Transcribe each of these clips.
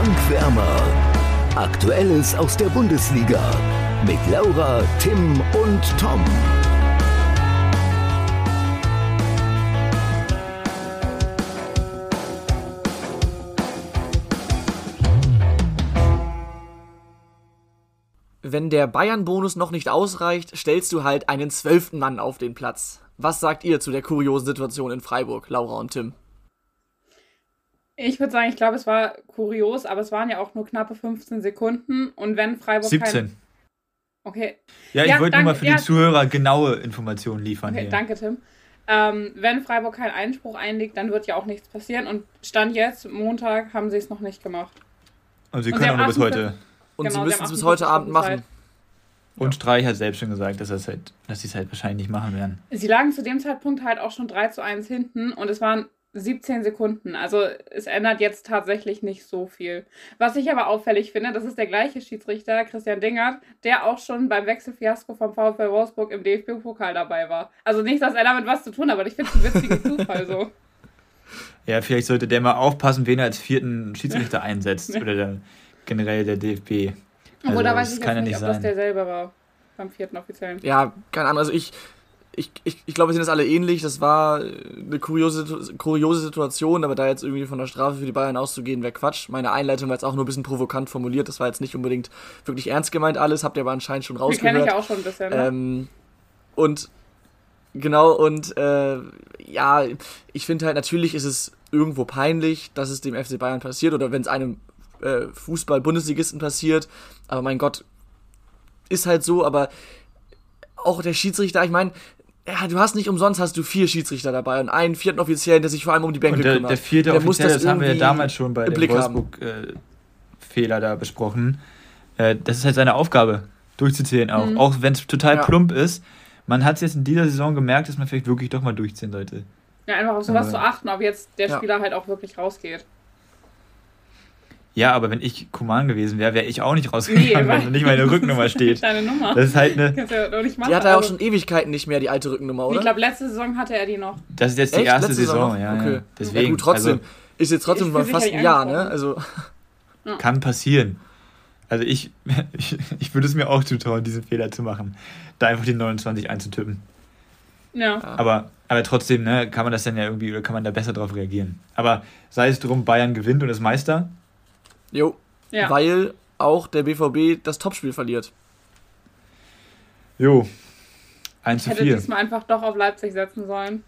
Bankwärmer. Aktuelles aus der Bundesliga mit Laura, Tim und Tom. Wenn der Bayern-Bonus noch nicht ausreicht, stellst du halt einen zwölften Mann auf den Platz. Was sagt ihr zu der kuriosen Situation in Freiburg, Laura und Tim? Ich würde sagen, ich glaube, es war kurios, aber es waren ja auch nur knappe 15 Sekunden. Und wenn Freiburg 17. Kein... Okay. Ja, ich ja, wollte nur mal für ja. die Zuhörer genaue Informationen liefern. Okay, hier. danke, Tim. Ähm, wenn Freiburg keinen Einspruch einlegt, dann wird ja auch nichts passieren. Und Stand jetzt, Montag, haben sie es noch nicht gemacht. Und sie können auch nur bis heute. Und genau, sie müssen es bis heute Abend machen. Und Streich hat selbst schon gesagt, dass, halt, dass sie es halt wahrscheinlich nicht machen werden. Sie lagen zu dem Zeitpunkt halt auch schon 3 zu 1 hinten und es waren 17 Sekunden. Also es ändert jetzt tatsächlich nicht so viel. Was ich aber auffällig finde, das ist der gleiche Schiedsrichter, Christian Dingert, der auch schon beim Wechselfiasko vom VfL Wolfsburg im DFB-Pokal dabei war. Also nicht, dass er damit was zu tun hat, aber ich finde es ein witziger Zufall so. Ja, vielleicht sollte der mal aufpassen, wen er als vierten Schiedsrichter einsetzt. Oder der, generell der DFB. Also, Obwohl, da weiß ich jetzt nicht, ob sein. das derselbe war. Beim vierten Offiziellen. Ja, keine Ahnung. Also ich, ich, ich, ich glaube, wir sind das alle ähnlich. Das war eine kuriose, kuriose Situation, aber da jetzt irgendwie von der Strafe für die Bayern auszugehen, wäre Quatsch. Meine Einleitung war jetzt auch nur ein bisschen provokant formuliert. Das war jetzt nicht unbedingt wirklich ernst gemeint alles. Habt ihr aber anscheinend schon rausgehört. Die kenne ich auch schon ein bisschen. Ne? Ähm, und genau, und äh, ja, ich finde halt, natürlich ist es irgendwo peinlich, dass es dem FC Bayern passiert oder wenn es einem äh, Fußball-Bundesligisten passiert. Aber mein Gott, ist halt so, aber auch der Schiedsrichter, ich meine, ja, du hast nicht umsonst hast du vier Schiedsrichter dabei und einen vierten Offiziellen, der sich vor allem um die Bänke und der, kümmert. Der vierte der Offizielle, das, das haben wir ja damals schon bei dem Wolfsburg-Fehler äh, da besprochen. Äh, das ist halt seine Aufgabe, durchzuzählen auch. Mhm. Auch wenn es total ja. plump ist. Man hat es jetzt in dieser Saison gemerkt, dass man vielleicht wirklich doch mal durchziehen sollte. Ja, einfach auf sowas zu achten, ob jetzt der Spieler ja. halt auch wirklich rausgeht. Ja, aber wenn ich Kuman gewesen wäre, wäre ich auch nicht rausgegangen, nee, wenn nicht meine Rücknummer steht. Deine Nummer. Das ist halt eine. Ja die hat er auch also schon Ewigkeiten nicht mehr, die alte Rückennummer, oder? Ich glaube, letzte Saison hatte er die noch. Das ist jetzt die Echt? erste letzte Saison, Saison ja, okay. ja. Deswegen. Ja, gut, trotzdem. Also, ist jetzt trotzdem mal fast ein Jahr, ne? Also. Kann passieren. Also ich, ich, ich würde es mir auch zutrauen, diesen Fehler zu machen. Da einfach die 29 einzutippen. Ja. Aber, aber trotzdem, ne, kann man das dann ja irgendwie, oder kann man da besser drauf reagieren. Aber sei es drum, Bayern gewinnt und ist Meister. Jo. Ja. Weil auch der BVB das Topspiel verliert. Jo. 1 zu 4. Hätte diesmal einfach doch auf Leipzig setzen sollen.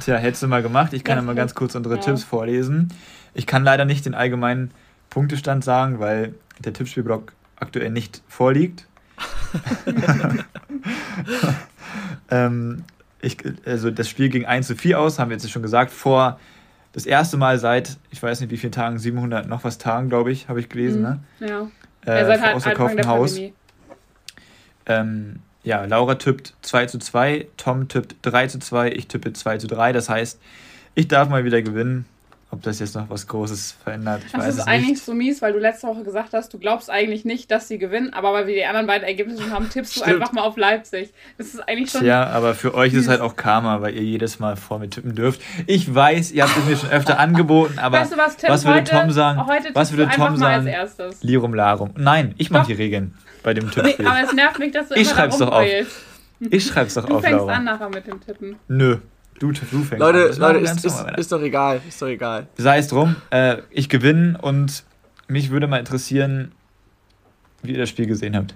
Tja, hättest du mal gemacht. Ich kann ja mal ganz kurz unsere ja. Tipps vorlesen. Ich kann leider nicht den allgemeinen Punktestand sagen, weil der Tippspielblock aktuell nicht vorliegt. ähm, ich, also das Spiel ging 1 zu 4 aus, haben wir jetzt schon gesagt, vor das erste Mal seit, ich weiß nicht wie vielen Tagen, 700 noch was Tagen, glaube ich, habe ich gelesen, ne? Ja. Äh, ja seit halt ausverkauftem Haus. Ähm, ja, Laura tippt 2 zu 2, Tom tippt 3 zu 2, ich tippe 2 zu 3. Das heißt, ich darf mal wieder gewinnen. Ob das jetzt noch was Großes verändert, ich das weiß es nicht. Ist eigentlich so mies, weil du letzte Woche gesagt hast, du glaubst eigentlich nicht, dass sie gewinnen, aber weil wir die anderen beiden Ergebnisse schon haben, tippst du einfach mal auf Leipzig. Das ist eigentlich schon. Ja, aber für euch mies. ist es halt auch Karma, weil ihr jedes Mal vor mir tippen dürft. Ich weiß, ihr habt es mir schon öfter angeboten, aber weißt du was, Tim, was würde heute, Tom sagen? Heute was würde Tom sagen? Lirum Larum. Nein, ich mache die Regeln bei dem Tippspiel. Nee, aber es nervt mich, dass du ich immer schreib's doch auf. Ich schreib's doch du auf, Du fängst an nachher mit dem Tippen. Nö. Du, du fängst Leute, an. Leute ist, ist, ist, doch egal. Ist doch egal. Sei es drum. Äh, ich gewinne und mich würde mal interessieren, wie ihr das Spiel gesehen habt.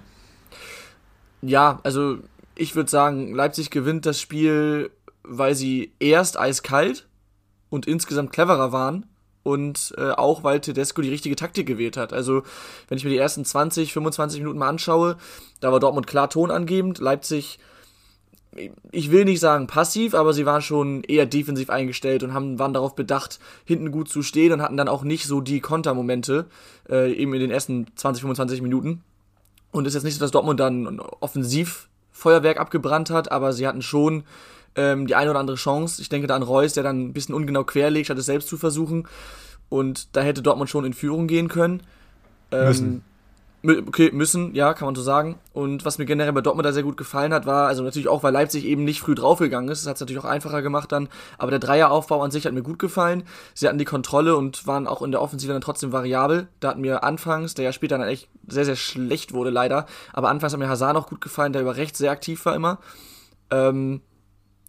Ja, also ich würde sagen, Leipzig gewinnt das Spiel, weil sie erst eiskalt und insgesamt cleverer waren und äh, auch weil Tedesco die richtige Taktik gewählt hat. Also, wenn ich mir die ersten 20, 25 Minuten mal anschaue, da war Dortmund klar tonangebend. Leipzig ich will nicht sagen passiv, aber sie waren schon eher defensiv eingestellt und haben, waren darauf bedacht, hinten gut zu stehen und hatten dann auch nicht so die Kontermomente, äh, eben in den ersten 20, 25 Minuten. Und es ist jetzt nicht so, dass Dortmund dann offensiv Feuerwerk abgebrannt hat, aber sie hatten schon ähm, die eine oder andere Chance. Ich denke da an Reus, der dann ein bisschen ungenau querlegt, statt es selbst zu versuchen. Und da hätte Dortmund schon in Führung gehen können. Ähm, müssen. Okay, müssen, ja, kann man so sagen. Und was mir generell bei Dortmund da sehr gut gefallen hat, war, also natürlich auch, weil Leipzig eben nicht früh draufgegangen ist, das hat es natürlich auch einfacher gemacht dann, aber der Dreieraufbau an sich hat mir gut gefallen. Sie hatten die Kontrolle und waren auch in der Offensive dann trotzdem variabel. Da hat mir anfangs, der ja später dann echt sehr, sehr schlecht wurde leider, aber anfangs hat mir Hazard auch gut gefallen, der über rechts sehr aktiv war immer. Ähm,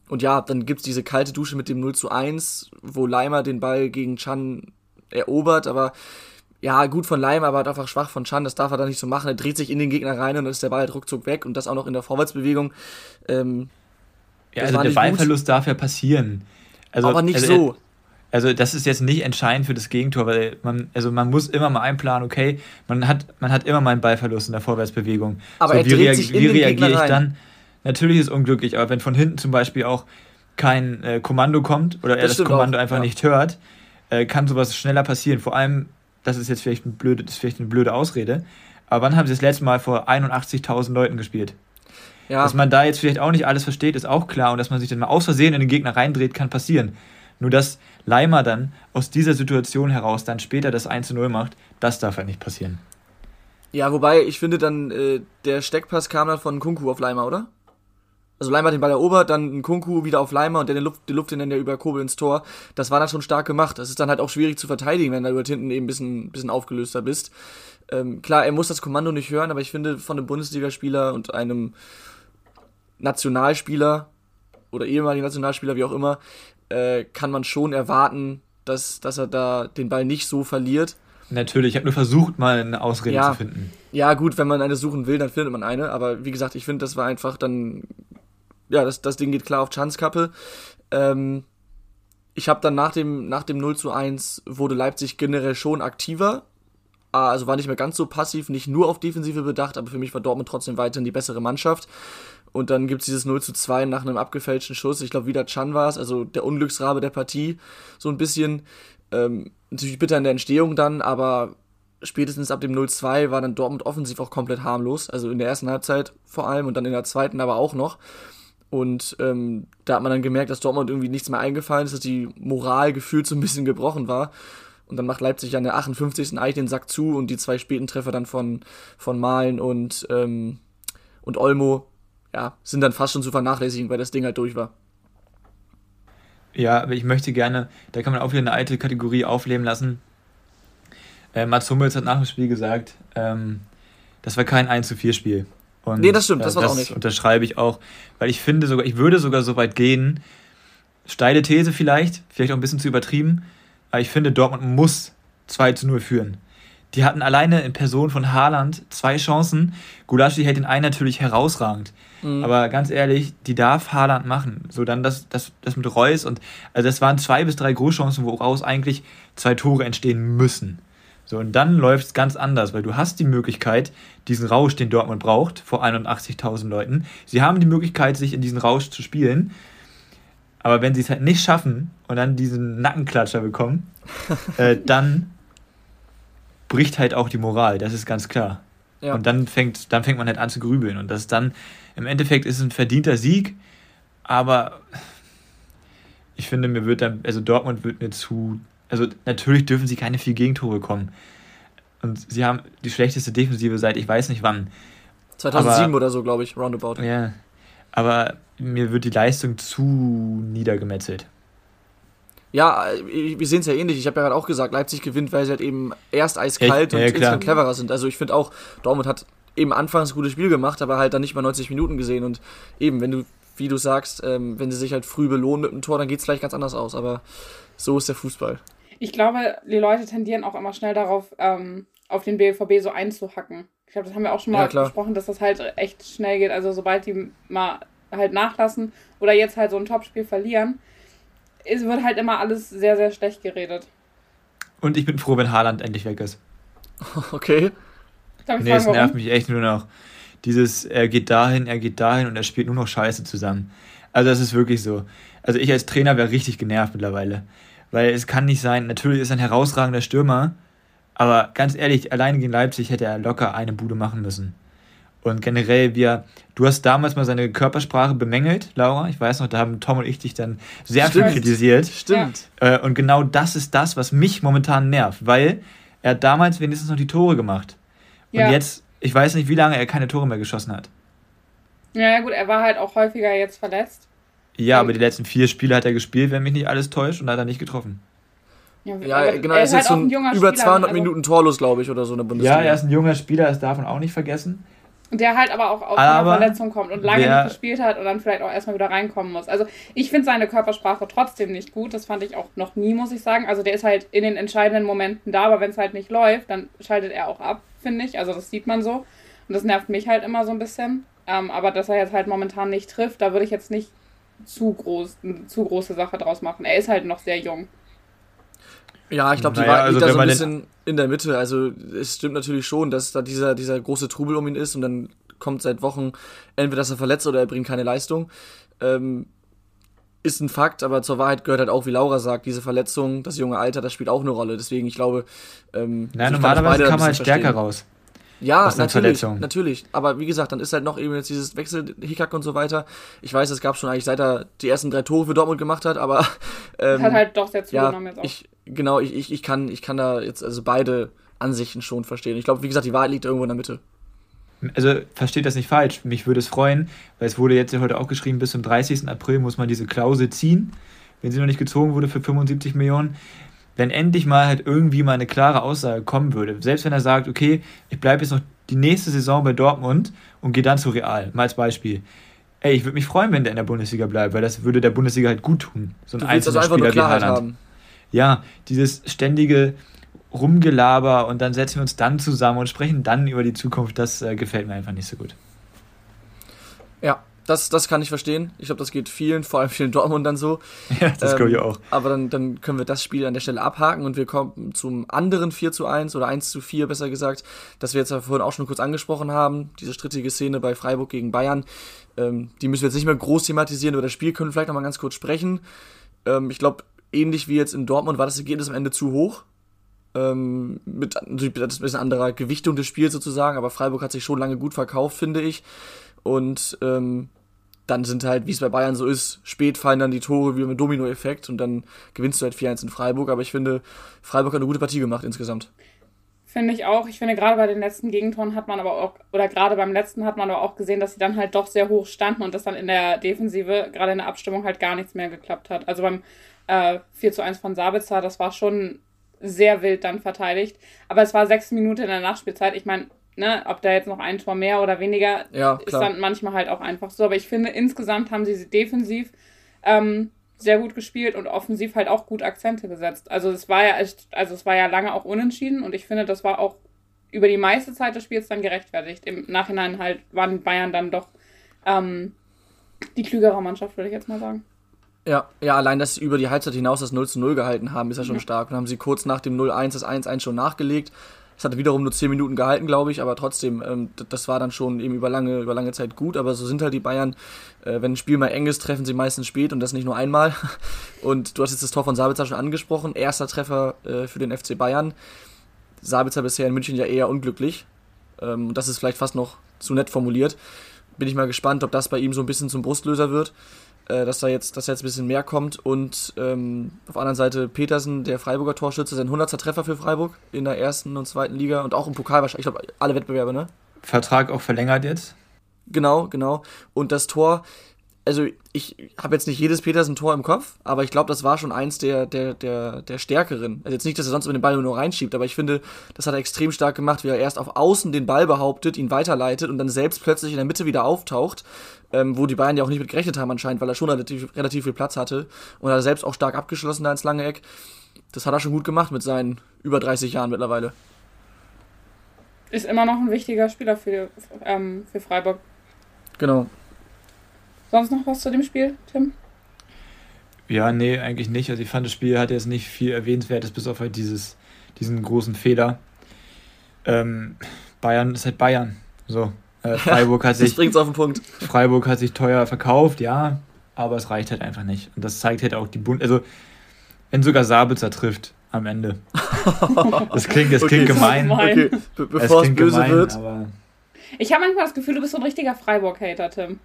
und ja, dann gibt's diese kalte Dusche mit dem 0 zu 1, wo Leimer den Ball gegen Chan erobert, aber ja, gut von Leim, aber halt einfach schwach von Chan, das darf er da nicht so machen. Er dreht sich in den Gegner rein und dann ist der Ball halt ruckzuck weg und das auch noch in der Vorwärtsbewegung. Ähm, ja, also der Ballverlust gut. darf ja passieren. Also, aber nicht also, so. Also das ist jetzt nicht entscheidend für das Gegentor, weil man, also man muss immer mal einplanen, okay, man hat, man hat immer mal einen Ballverlust in der Vorwärtsbewegung. Aber so, er wie, sich in wie reagiere ich dann? Natürlich ist es unglücklich, aber wenn von hinten zum Beispiel auch kein äh, Kommando kommt oder er das, das Kommando auch, einfach ja. nicht hört, äh, kann sowas schneller passieren. Vor allem das ist jetzt vielleicht, ein blöde, das ist vielleicht eine blöde Ausrede, aber wann haben sie das letzte Mal vor 81.000 Leuten gespielt? Ja. Dass man da jetzt vielleicht auch nicht alles versteht, ist auch klar und dass man sich dann mal aus Versehen in den Gegner reindreht, kann passieren. Nur dass Leimer dann aus dieser Situation heraus dann später das 1 0 macht, das darf halt nicht passieren. Ja, wobei ich finde dann, äh, der Steckpass kam dann von Kunku auf Leimer, oder? Also Leimer hat den Ball erobert, dann ein Kunku wieder auf Leimer und der den Luft, die Luft dann ja über Kobel ins Tor. Das war dann schon stark gemacht. Das ist dann halt auch schwierig zu verteidigen, wenn du dort hinten eben ein bisschen, bisschen aufgelöster bist. Ähm, klar, er muss das Kommando nicht hören, aber ich finde, von einem Bundesligaspieler und einem Nationalspieler oder ehemaligen Nationalspieler, wie auch immer, äh, kann man schon erwarten, dass, dass er da den Ball nicht so verliert. Natürlich, ich habe nur versucht, mal eine Ausrede ja, zu finden. Ja, gut, wenn man eine suchen will, dann findet man eine. Aber wie gesagt, ich finde, das war einfach dann ja, das, das Ding geht klar auf Chanskappe. Ähm, ich habe dann nach dem, nach dem 0 zu 1 wurde Leipzig generell schon aktiver. Ah, also war nicht mehr ganz so passiv, nicht nur auf Defensive bedacht, aber für mich war Dortmund trotzdem weiterhin die bessere Mannschaft. Und dann gibt es dieses 0 zu 2 nach einem abgefälschten Schuss. Ich glaube, wieder Chan war es, also der Unglücksrabe der Partie. So ein bisschen. Ähm, natürlich bitter in der Entstehung dann, aber spätestens ab dem 0-2 war dann Dortmund offensiv auch komplett harmlos. Also in der ersten Halbzeit vor allem und dann in der zweiten aber auch noch. Und ähm, da hat man dann gemerkt, dass Dortmund irgendwie nichts mehr eingefallen ist, dass die Moral gefühlt so ein bisschen gebrochen war. Und dann macht Leipzig an der 58. eigentlich den Sack zu und die zwei späten Treffer dann von, von Malen und, ähm, und Olmo, ja, sind dann fast schon zu vernachlässigen, weil das Ding halt durch war. Ja, aber ich möchte gerne, da kann man auch wieder eine alte Kategorie aufleben lassen. Äh, Mats Hummels hat nach dem Spiel gesagt, ähm, das war kein 1 zu 4 Spiel. Und, nee, das stimmt, das äh, war auch nicht. unterschreibe ich auch, weil ich finde sogar, ich würde sogar so weit gehen, steile These vielleicht, vielleicht auch ein bisschen zu übertrieben, aber ich finde, Dortmund muss 2 zu 0 führen. Die hatten alleine in Person von Haaland zwei Chancen. Gulaschi hält den einen natürlich herausragend. Mhm. Aber ganz ehrlich, die darf Haaland machen. So dann das, das, das mit Reus und also das waren zwei bis drei Großchancen, woraus eigentlich zwei Tore entstehen müssen. So, und dann läuft es ganz anders, weil du hast die Möglichkeit, diesen Rausch, den Dortmund braucht, vor 81.000 Leuten. Sie haben die Möglichkeit, sich in diesen Rausch zu spielen. Aber wenn sie es halt nicht schaffen und dann diesen Nackenklatscher bekommen, äh, dann bricht halt auch die Moral, das ist ganz klar. Ja. Und dann fängt, dann fängt man halt an zu grübeln. Und das dann, im Endeffekt ist es ein verdienter Sieg, aber ich finde, mir wird dann, also Dortmund wird mir zu also natürlich dürfen sie keine vier Gegentore bekommen. Und sie haben die schlechteste Defensive seit ich weiß nicht wann. 2007 aber, oder so, glaube ich, roundabout. Ja. Aber mir wird die Leistung zu niedergemetzelt. Ja, wir sehen es ja ähnlich. Ich habe ja gerade auch gesagt, Leipzig gewinnt, weil sie halt eben erst eiskalt ja, ja, und insgesamt cleverer sind. Also ich finde auch, Dortmund hat eben anfangs ein gutes Spiel gemacht, aber halt dann nicht mal 90 Minuten gesehen. Und eben, wenn du, wie du sagst, ähm, wenn sie sich halt früh belohnen mit einem Tor, dann geht es vielleicht ganz anders aus. Aber so ist der Fußball. Ich glaube, die Leute tendieren auch immer schnell darauf, ähm, auf den BVB so einzuhacken. Ich glaube, das haben wir auch schon mal ja, besprochen, dass das halt echt schnell geht. Also sobald die mal halt nachlassen oder jetzt halt so ein Topspiel verlieren, es wird halt immer alles sehr, sehr schlecht geredet. Und ich bin froh, wenn Haaland endlich weg ist. Okay. Darf nee, es nervt mich echt nur noch. Dieses, er geht dahin, er geht dahin und er spielt nur noch Scheiße zusammen. Also das ist wirklich so. Also ich als Trainer wäre richtig genervt mittlerweile. Weil es kann nicht sein, natürlich ist er ein herausragender Stürmer, aber ganz ehrlich, alleine gegen Leipzig hätte er locker eine Bude machen müssen. Und generell, wir, du hast damals mal seine Körpersprache bemängelt, Laura. Ich weiß noch, da haben Tom und ich dich dann sehr Stimmt. viel kritisiert. Stimmt. Äh, und genau das ist das, was mich momentan nervt, weil er hat damals wenigstens noch die Tore gemacht. Und ja. jetzt ich weiß nicht, wie lange er keine Tore mehr geschossen hat. Ja, ja gut, er war halt auch häufiger jetzt verletzt. Ja, aber die letzten vier Spiele hat er gespielt, wenn mich nicht alles täuscht, und hat er nicht getroffen. Ja, ja genau, er ist, jetzt halt so ein über Spieler, 200 also Minuten torlos, glaube ich, oder so in der Bundesliga. Ja, er ist ein junger Spieler, das darf man auch nicht vergessen. Der halt aber auch aus einer Verletzung kommt und lange nicht gespielt hat und dann vielleicht auch erstmal wieder reinkommen muss. Also ich finde seine Körpersprache trotzdem nicht gut. Das fand ich auch noch nie, muss ich sagen. Also der ist halt in den entscheidenden Momenten da, aber wenn es halt nicht läuft, dann schaltet er auch ab, finde ich. Also das sieht man so. Und das nervt mich halt immer so ein bisschen. Ähm, aber dass er jetzt halt momentan nicht trifft, da würde ich jetzt nicht zu groß, eine zu große Sache draus machen. Er ist halt noch sehr jung. Ja, ich glaube, die naja, Wahrheit liegt also, da so ein bisschen in der Mitte. Also es stimmt natürlich schon, dass da dieser, dieser große Trubel um ihn ist und dann kommt seit Wochen entweder, dass er verletzt oder er bringt keine Leistung. Ähm, ist ein Fakt, aber zur Wahrheit gehört halt auch, wie Laura sagt, diese Verletzung, das junge Alter, das spielt auch eine Rolle. Deswegen, ich glaube, ähm, Nein, normalerweise kann man halt stärker raus. Ja, natürlich, natürlich. Aber wie gesagt, dann ist halt noch eben jetzt dieses Wechselhickhack und so weiter. Ich weiß, es gab schon eigentlich, seit er die ersten drei Tore für Dortmund gemacht hat, aber ähm, hat halt doch sehr zugenommen ja, jetzt auch. Ich, genau, ich, ich, ich, kann, ich kann da jetzt also beide Ansichten schon verstehen. Ich glaube, wie gesagt, die Wahrheit liegt irgendwo in der Mitte. Also versteht das nicht falsch. Mich würde es freuen, weil es wurde jetzt ja heute auch geschrieben, bis zum 30. April muss man diese Klausel ziehen, wenn sie noch nicht gezogen wurde für 75 Millionen wenn endlich mal halt irgendwie mal eine klare Aussage kommen würde. Selbst wenn er sagt, okay, ich bleibe jetzt noch die nächste Saison bei Dortmund und gehe dann zu Real, mal als Beispiel. Ey, ich würde mich freuen, wenn der in der Bundesliga bleibt, weil das würde der Bundesliga halt gut tun. So ein du einzelner also Spieler wie Haaland. Haben. Ja, dieses ständige Rumgelaber und dann setzen wir uns dann zusammen und sprechen dann über die Zukunft, das äh, gefällt mir einfach nicht so gut. Ja, das, das kann ich verstehen. Ich glaube, das geht vielen, vor allem vielen Dortmundern so. Ja, das ähm, glaube ich auch. Aber dann, dann können wir das Spiel an der Stelle abhaken und wir kommen zum anderen 4 zu 1 oder 1 zu 4, besser gesagt, das wir jetzt ja vorhin auch schon kurz angesprochen haben. Diese strittige Szene bei Freiburg gegen Bayern. Ähm, die müssen wir jetzt nicht mehr groß thematisieren. Über das Spiel können wir vielleicht noch mal ganz kurz sprechen. Ähm, ich glaube, ähnlich wie jetzt in Dortmund war das Ergebnis am Ende zu hoch. Ähm, mit natürlich ein bisschen anderer Gewichtung des Spiels sozusagen, aber Freiburg hat sich schon lange gut verkauft, finde ich. Und ähm, dann sind halt, wie es bei Bayern so ist, spät fallen dann die Tore wie mit Domino-Effekt und dann gewinnst du halt 4-1 in Freiburg. Aber ich finde, Freiburg hat eine gute Partie gemacht insgesamt. Finde ich auch. Ich finde, gerade bei den letzten Gegentoren hat man aber auch, oder gerade beim letzten hat man aber auch gesehen, dass sie dann halt doch sehr hoch standen und dass dann in der Defensive, gerade in der Abstimmung, halt gar nichts mehr geklappt hat. Also beim äh, 4 zu 1 von Sabitzer, das war schon sehr wild dann verteidigt. Aber es war sechs Minuten in der Nachspielzeit. Ich meine, ne, ob da jetzt noch ein Tor mehr oder weniger, ja, ist dann manchmal halt auch einfach so. Aber ich finde, insgesamt haben sie defensiv ähm, sehr gut gespielt und offensiv halt auch gut Akzente gesetzt. Also es war ja also es war ja lange auch unentschieden und ich finde, das war auch über die meiste Zeit des Spiels dann gerechtfertigt. Im Nachhinein halt waren Bayern dann doch ähm, die klügere Mannschaft, würde ich jetzt mal sagen. Ja, ja, allein, dass sie über die Halbzeit hinaus das 0 zu 0 gehalten haben, ist ja schon ja. stark. Und haben sie kurz nach dem 0-1 das 1-1 schon nachgelegt. Es hat wiederum nur 10 Minuten gehalten, glaube ich, aber trotzdem, ähm, das war dann schon eben über lange, über lange Zeit gut. Aber so sind halt die Bayern. Äh, wenn ein Spiel mal eng ist, treffen sie meistens spät und das nicht nur einmal. Und du hast jetzt das Tor von Sabitzer schon angesprochen. Erster Treffer äh, für den FC Bayern. Sabitzer bisher in München ja eher unglücklich. Ähm, das ist vielleicht fast noch zu nett formuliert. Bin ich mal gespannt, ob das bei ihm so ein bisschen zum Brustlöser wird äh, dass da jetzt, dass da jetzt ein bisschen mehr kommt. Und ähm, auf der anderen Seite Petersen, der Freiburger Torschütze, sein 100. Treffer für Freiburg in der ersten und zweiten Liga und auch im Pokal wahrscheinlich. Ich glaube, alle Wettbewerbe, ne? Vertrag auch verlängert jetzt. Genau, genau. Und das Tor, also ich habe jetzt nicht jedes Petersen-Tor im Kopf, aber ich glaube, das war schon eins der, der, der, der stärkeren. Also jetzt nicht, dass er sonst mit dem Ball nur reinschiebt, aber ich finde, das hat er extrem stark gemacht, wie er erst auf Außen den Ball behauptet, ihn weiterleitet und dann selbst plötzlich in der Mitte wieder auftaucht, ähm, wo die Bayern ja auch nicht mit gerechnet haben anscheinend, weil er schon relativ, relativ viel Platz hatte und er selbst auch stark abgeschlossen da ins lange Eck. Das hat er schon gut gemacht mit seinen über 30 Jahren mittlerweile. Ist immer noch ein wichtiger Spieler für, ähm, für Freiburg. Genau, Sonst noch was zu dem Spiel, Tim? Ja, nee, eigentlich nicht. Also ich fand, das Spiel hatte jetzt nicht viel Erwähnenswertes, bis auf halt dieses, diesen großen Fehler. Ähm, Bayern ist halt Bayern. So. Äh, Freiburg hat sich. Das auf den Punkt. Freiburg hat sich teuer verkauft, ja, aber es reicht halt einfach nicht. Und das zeigt halt auch die Bund. Also, wenn sogar Sabitzer trifft am Ende. das klingt, das klingt okay, gemein. Okay. bevor es böse gemein, wird. ich habe manchmal das Gefühl, du bist so ein richtiger Freiburg-Hater, Tim.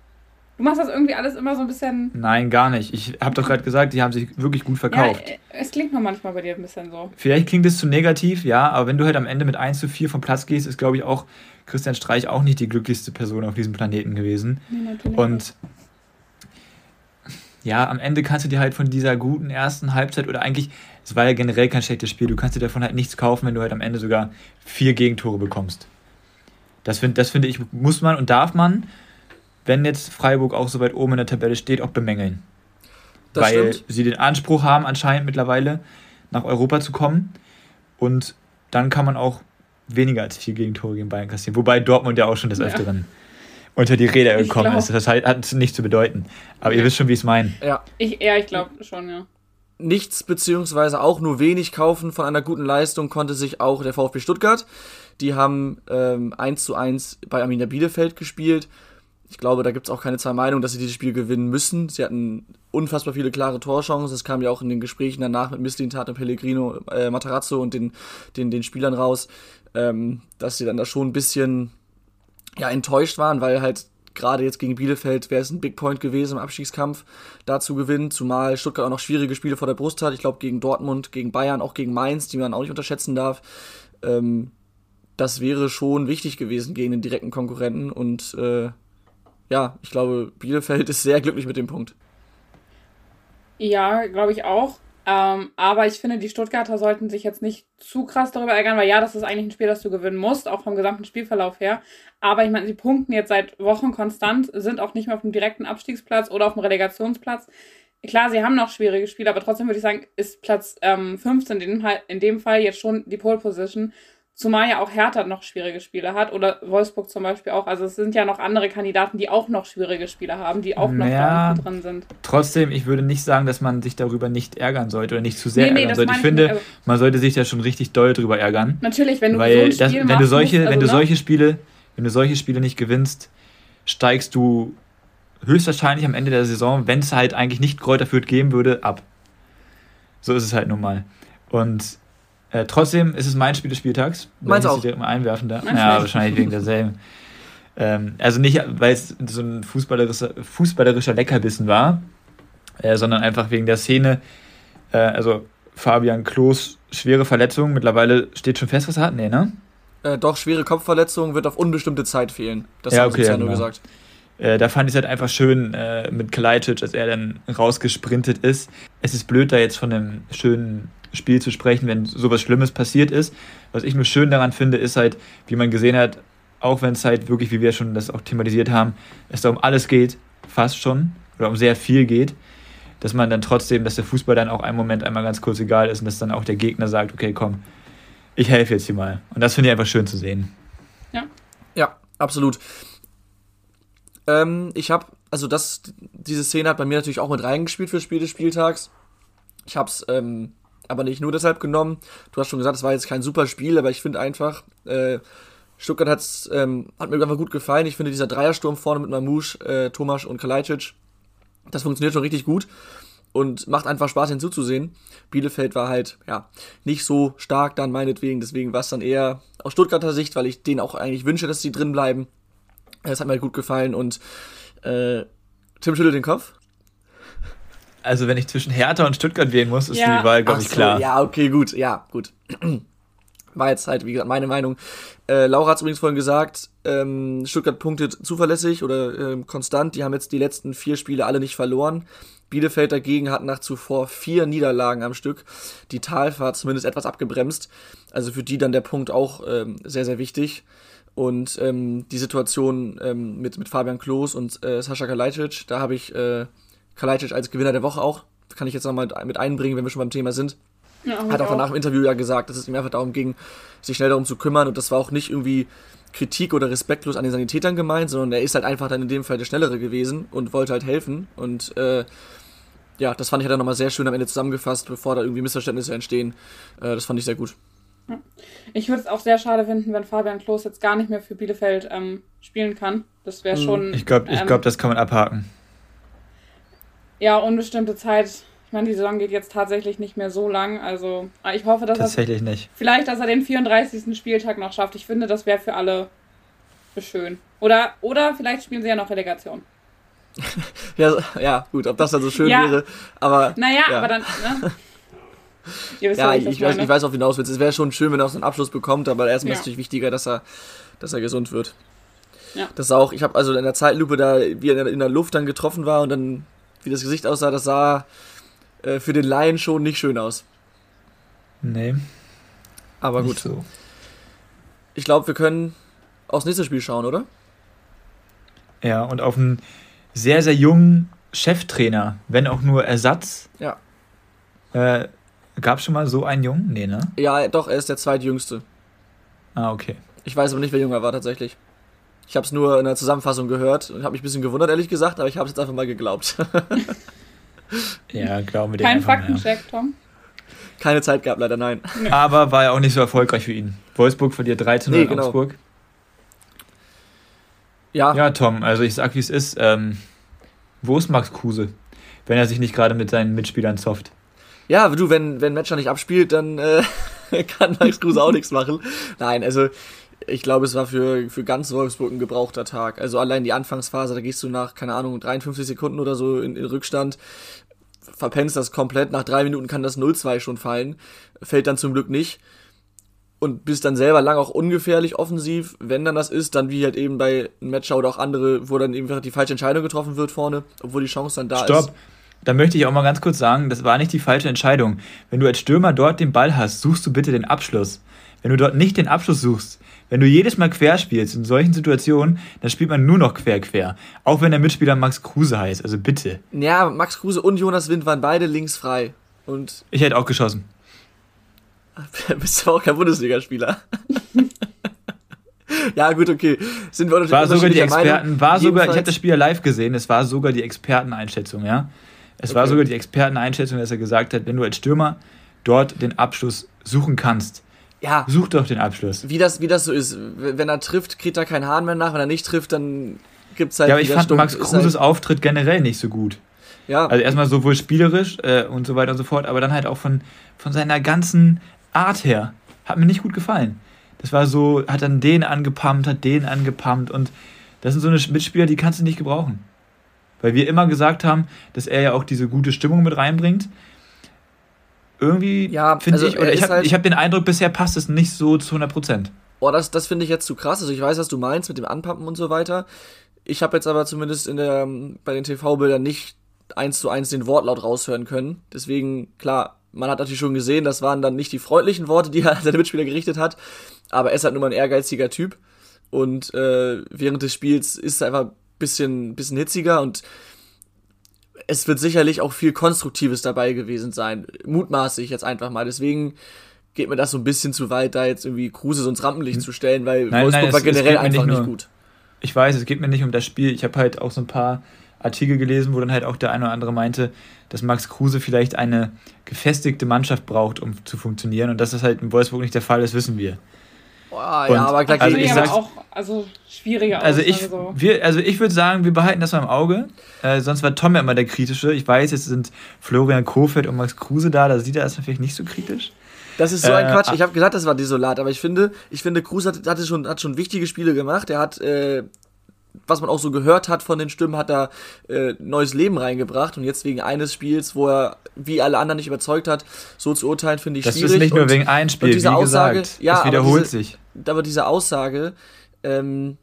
Du machst das irgendwie alles immer so ein bisschen. Nein, gar nicht. Ich habe doch gerade gesagt, die haben sich wirklich gut verkauft. Ja, es klingt nur manchmal bei dir ein bisschen so. Vielleicht klingt es zu negativ, ja, aber wenn du halt am Ende mit 1 zu 4 vom Platz gehst, ist, glaube ich, auch Christian Streich auch nicht die glücklichste Person auf diesem Planeten gewesen. Nee, natürlich Und ja, am Ende kannst du dir halt von dieser guten ersten Halbzeit oder eigentlich, es war ja generell kein schlechtes Spiel, du kannst dir davon halt nichts kaufen, wenn du halt am Ende sogar vier Gegentore bekommst. Das, find, das finde ich, muss man und darf man wenn jetzt Freiburg auch so weit oben in der Tabelle steht, auch bemängeln. Das Weil stimmt. sie den Anspruch haben, anscheinend mittlerweile nach Europa zu kommen. Und dann kann man auch weniger als vier Gegentore gegen Bayern kassieren. Wobei Dortmund ja auch schon des Öfteren ja. unter die Räder gekommen ist. Das hat nichts zu bedeuten. Aber ihr wisst schon, wie ich es meine. Ja, ich, ja, ich glaube schon, ja. Nichts beziehungsweise auch nur wenig kaufen von einer guten Leistung konnte sich auch der VfB Stuttgart. Die haben ähm, 1 zu 1 bei Arminia Bielefeld gespielt ich glaube, da gibt es auch keine zwei Meinungen, dass sie dieses Spiel gewinnen müssen. Sie hatten unfassbar viele klare Torchancen. Das kam ja auch in den Gesprächen danach mit Mislintat und Pellegrino, äh, Matarazzo und den, den, den Spielern raus, ähm, dass sie dann da schon ein bisschen ja, enttäuscht waren, weil halt gerade jetzt gegen Bielefeld wäre es ein Big Point gewesen im Abstiegskampf, da zu gewinnen, zumal Stuttgart auch noch schwierige Spiele vor der Brust hat. Ich glaube, gegen Dortmund, gegen Bayern, auch gegen Mainz, die man auch nicht unterschätzen darf. Ähm, das wäre schon wichtig gewesen gegen den direkten Konkurrenten und äh, ja, ich glaube, Bielefeld ist sehr glücklich mit dem Punkt. Ja, glaube ich auch. Ähm, aber ich finde, die Stuttgarter sollten sich jetzt nicht zu krass darüber ärgern, weil ja, das ist eigentlich ein Spiel, das du gewinnen musst, auch vom gesamten Spielverlauf her. Aber ich meine, sie punkten jetzt seit Wochen konstant, sind auch nicht mehr auf dem direkten Abstiegsplatz oder auf dem Relegationsplatz. Klar, sie haben noch schwierige Spiele, aber trotzdem würde ich sagen, ist Platz ähm, 15 in, in dem Fall jetzt schon die Pole Position. Zumal ja auch Hertha noch schwierige Spiele hat oder Wolfsburg zum Beispiel auch. Also es sind ja noch andere Kandidaten, die auch noch schwierige Spiele haben, die auch noch da drin sind. Trotzdem, ich würde nicht sagen, dass man sich darüber nicht ärgern sollte oder nicht zu sehr nee, nee, ärgern sollte. Ich finde, also man sollte sich da schon richtig doll drüber ärgern. Natürlich, wenn du weil so das, wenn du solche, musst, also wenn du ne? solche Spiele, wenn du solche Spiele nicht gewinnst, steigst du höchstwahrscheinlich am Ende der Saison, wenn es halt eigentlich nicht Kräuter Fürth geben würde, ab. So ist es halt nun mal. Und äh, trotzdem ist es mein Spiel des Spieltags. Meins auch. Ich immer einwerfen da. Ja, wahrscheinlich wegen derselben. ähm, also nicht, weil es so ein fußballerischer, fußballerischer Leckerbissen war, äh, sondern einfach wegen der Szene. Äh, also Fabian Klos schwere Verletzung. Mittlerweile steht schon fest, was er hat. Nee, ne? Äh, doch, schwere Kopfverletzung wird auf unbestimmte Zeit fehlen. Das ja, haben okay, sie ja nur genau. gesagt. Äh, da fand ich es halt einfach schön äh, mit Kalajdzic, als er dann rausgesprintet ist. Es ist blöd, da jetzt von einem schönen Spiel zu sprechen, wenn sowas Schlimmes passiert ist. Was ich nur schön daran finde, ist halt, wie man gesehen hat, auch wenn es halt wirklich, wie wir schon das auch thematisiert haben, es da um alles geht, fast schon, oder um sehr viel geht, dass man dann trotzdem, dass der Fußball dann auch einen Moment einmal ganz kurz egal ist und dass dann auch der Gegner sagt, okay, komm, ich helfe jetzt hier mal. Und das finde ich einfach schön zu sehen. Ja. Ja, absolut. Ähm, ich habe, also das, diese Szene hat bei mir natürlich auch mit reingespielt für das Spiel des Spieltags. Ich habe es ähm, aber nicht nur deshalb genommen. Du hast schon gesagt, es war jetzt kein super Spiel, aber ich finde einfach, äh, Stuttgart hat's, ähm, hat mir einfach gut gefallen. Ich finde dieser Dreiersturm vorne mit Mamouche, äh, Tomasch und Kalajdzic, das funktioniert schon richtig gut und macht einfach Spaß hinzuzusehen. Bielefeld war halt, ja, nicht so stark dann meinetwegen, deswegen war es dann eher aus Stuttgarter Sicht, weil ich denen auch eigentlich wünsche, dass sie drin bleiben. Das hat mir halt gut gefallen und äh, Tim schüttelt den Kopf. Also wenn ich zwischen Hertha und Stuttgart wählen muss, ist ja. die Wahl, glaube ich, klar. ja, okay, gut, ja, gut. War jetzt halt, wie gesagt, meine Meinung. Äh, Laura hat übrigens vorhin gesagt, ähm, Stuttgart punktet zuverlässig oder äh, konstant. Die haben jetzt die letzten vier Spiele alle nicht verloren. Bielefeld dagegen hat nach zuvor vier Niederlagen am Stück die Talfahrt zumindest etwas abgebremst. Also für die dann der Punkt auch ähm, sehr, sehr wichtig. Und ähm, die Situation ähm, mit, mit Fabian Klos und äh, Sascha Kalajdzic, da habe ich äh, Kalajdzic als Gewinner der Woche auch. Kann ich jetzt nochmal mit einbringen, wenn wir schon beim Thema sind. Ja, Hat auch danach im Interview ja gesagt, dass es ihm einfach darum ging, sich schnell darum zu kümmern. Und das war auch nicht irgendwie Kritik oder respektlos an den Sanitätern gemeint, sondern er ist halt einfach dann in dem Fall der Schnellere gewesen und wollte halt helfen. Und äh, ja, das fand ich halt dann nochmal sehr schön am Ende zusammengefasst, bevor da irgendwie Missverständnisse entstehen. Äh, das fand ich sehr gut. Ich würde es auch sehr schade finden, wenn Fabian Klos jetzt gar nicht mehr für Bielefeld ähm, spielen kann. Das wäre mhm. schon. Ich glaube, ich glaub, ähm, das kann man abhaken. Ja, unbestimmte Zeit. Ich meine, die Saison geht jetzt tatsächlich nicht mehr so lang. Also ah, ich hoffe, dass tatsächlich er nicht. Vielleicht, dass er den 34. Spieltag noch schafft. Ich finde, das wäre für alle schön. Oder, oder vielleicht spielen sie ja noch Relegation. ja, ja, gut, ob das dann so schön ja. wäre, aber. Naja, ja. aber dann, ne? ja, ich, ich, weiß, ich weiß, auf hinaus willst. Es wäre schon schön, wenn er auch so einen Abschluss bekommt, aber erstmal ja. ist es natürlich wichtiger, dass er, dass er gesund wird. Ja. Das auch, ich habe also in der Zeitlupe da, wie er in der Luft dann getroffen war und dann, wie das Gesicht aussah, das sah äh, für den Laien schon nicht schön aus. Nee. Aber gut. So. Ich glaube, wir können aufs nächste Spiel schauen, oder? Ja, und auf einen sehr, sehr jungen Cheftrainer, wenn auch nur Ersatz. Ja. Äh, Gab es schon mal so einen Jungen? Nee, ne? Ja, doch, er ist der zweitjüngste. Ah, okay. Ich weiß aber nicht, wer jünger war tatsächlich. Ich habe es nur in der Zusammenfassung gehört und habe mich ein bisschen gewundert, ehrlich gesagt, aber ich habe es jetzt einfach mal geglaubt. ja, glauben wir dir Kein Faktencheck, Tom. Keine Zeit gehabt, leider nein. Aber war ja auch nicht so erfolgreich für ihn. Wolfsburg verliert 13 nee, genau. Augsburg. Ja. Ja, Tom, also ich sag, wie es ist. Ähm, wo ist Max Kruse, wenn er sich nicht gerade mit seinen Mitspielern zofft? Ja, du, wenn, wenn Matcher nicht abspielt, dann äh, kann Max Kruse auch nichts machen. Nein, also ich glaube, es war für, für ganz Wolfsburg ein gebrauchter Tag. Also allein die Anfangsphase, da gehst du nach, keine Ahnung, 53 Sekunden oder so in, in Rückstand, verpennst das komplett, nach drei Minuten kann das 0-2 schon fallen, fällt dann zum Glück nicht und bist dann selber lang auch ungefährlich offensiv. Wenn dann das ist, dann wie halt eben bei Matcher oder auch andere, wo dann eben die falsche Entscheidung getroffen wird vorne, obwohl die Chance dann da Stopp. ist. Stopp. Da möchte ich auch mal ganz kurz sagen, das war nicht die falsche Entscheidung. Wenn du als Stürmer dort den Ball hast, suchst du bitte den Abschluss. Wenn du dort nicht den Abschluss suchst, wenn du jedes Mal quer spielst in solchen Situationen, dann spielt man nur noch quer-quer. Auch wenn der Mitspieler Max Kruse heißt, also bitte. Ja, Max Kruse und Jonas Wind waren beide links frei. Und ich hätte auch geschossen. Bist du auch kein Bundesligaspieler? ja, gut, okay. Sind wir war sogar die Experten, war sogar, ich habe das Spiel ja live gesehen, es war sogar die Experteneinschätzung, ja. Es okay. war sogar die Experteneinschätzung, dass er gesagt hat, wenn du als Stürmer dort den Abschluss suchen kannst, ja. Such doch den Abschluss. Wie das, wie das so ist. Wenn er trifft, kriegt er keinen Hahn mehr nach. Wenn er nicht trifft, dann gibt es halt. Ja, aber ich fand Max Kruses halt Auftritt generell nicht so gut. Ja. Also erstmal sowohl spielerisch äh, und so weiter und so fort, aber dann halt auch von, von seiner ganzen Art her. Hat mir nicht gut gefallen. Das war so, hat dann den angepumpt, hat den angepumpt und das sind so eine Mitspieler, die kannst du nicht gebrauchen. Weil wir immer gesagt haben, dass er ja auch diese gute Stimmung mit reinbringt. Irgendwie ja, finde also ich, oder ich habe halt hab den Eindruck, bisher passt es nicht so zu 100 Prozent. Oh, das, das finde ich jetzt zu krass. Also ich weiß, was du meinst mit dem Anpumpen und so weiter. Ich habe jetzt aber zumindest in der, bei den TV-Bildern nicht eins zu eins den Wortlaut raushören können. Deswegen, klar, man hat natürlich schon gesehen, das waren dann nicht die freundlichen Worte, die er an seine Mitspieler gerichtet hat, aber er ist halt nur mal ein ehrgeiziger Typ. Und äh, während des Spiels ist er einfach ein bisschen, bisschen hitziger und es wird sicherlich auch viel Konstruktives dabei gewesen sein. Mutmaße ich jetzt einfach mal. Deswegen geht mir das so ein bisschen zu weit, da jetzt irgendwie Kruse so ins Rampenlicht zu stellen, weil nein, Wolfsburg nein, war generell einfach nicht, nur, nicht, gut. Ich weiß, es geht mir nicht um das Spiel. Ich habe halt auch so ein paar Artikel gelesen, wo dann halt auch der eine oder andere meinte, dass Max Kruse vielleicht eine gefestigte Mannschaft braucht, um zu funktionieren. Und dass das halt in Wolfsburg nicht der Fall ist, wissen wir. Boah, ja, aber gleich also ich sag, auch also schwieriger also ich, so. wir, also ich würde sagen, wir behalten das mal im Auge. Äh, sonst war Tom ja immer der Kritische. Ich weiß, jetzt sind Florian Kofeld und Max Kruse da, da sieht er das natürlich nicht so kritisch. Das ist so ein äh, Quatsch. Ich habe gesagt, das war desolat, aber ich finde, ich finde, Kruse hat, hatte schon, hat schon wichtige Spiele gemacht. Er hat äh, was man auch so gehört hat von den Stimmen, hat er äh, neues Leben reingebracht und jetzt wegen eines Spiels, wo er wie alle anderen nicht überzeugt hat, so zu urteilen, finde ich das schwierig. Das ist nicht nur und, wegen einem Spiel, diese wie Aussage, gesagt, ja, es wiederholt diese, sich. Aber diese Aussage, ähm,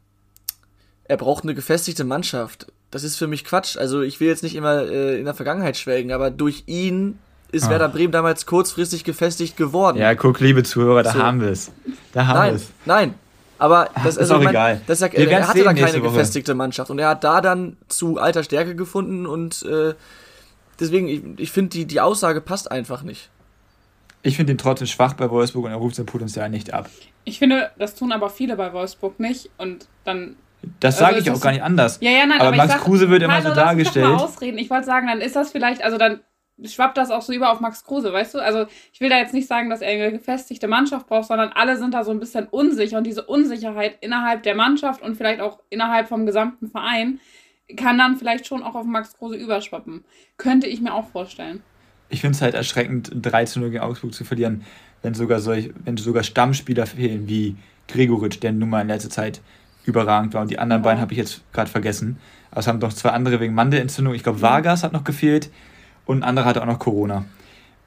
er braucht eine gefestigte Mannschaft, das ist für mich Quatsch. Also ich will jetzt nicht immer äh, in der Vergangenheit schwelgen, aber durch ihn ist Ach. Werder Bremen damals kurzfristig gefestigt geworden. Ja, guck, liebe Zuhörer, da so. haben wir es. Da haben wir es. Nein, aber das ist also, auch mein, egal. Das ist ja, er hatte da keine gefestigte Mannschaft und er hat da dann zu alter Stärke gefunden und äh, deswegen, ich, ich finde, die, die Aussage passt einfach nicht. Ich finde ihn trotzdem schwach bei Wolfsburg und er ruft sein Potenzial nicht ab. Ich finde, das tun aber viele bei Wolfsburg nicht und dann. Das sage also ich auch gar nicht anders. Ja, ja, nein, aber, aber Max sag, Kruse wird immer so dargestellt. Ich mal ausreden. Ich wollte sagen, dann ist das vielleicht, also dann schwappt das auch so über auf Max Kruse, weißt du? Also ich will da jetzt nicht sagen, dass er eine gefestigte Mannschaft braucht, sondern alle sind da so ein bisschen unsicher und diese Unsicherheit innerhalb der Mannschaft und vielleicht auch innerhalb vom gesamten Verein kann dann vielleicht schon auch auf Max Kruse überschwappen. Könnte ich mir auch vorstellen. Ich finde es halt erschreckend, 3 zu 0 gegen Augsburg zu verlieren, wenn sogar solch, wenn sogar Stammspieler fehlen wie Gregoritsch, der nun mal in letzter Zeit überragend war. Und die anderen oh. beiden habe ich jetzt gerade vergessen. Aber es haben noch zwei andere wegen Mandelentzündung. Ich glaube, Vargas hat noch gefehlt und ein anderer hatte auch noch Corona.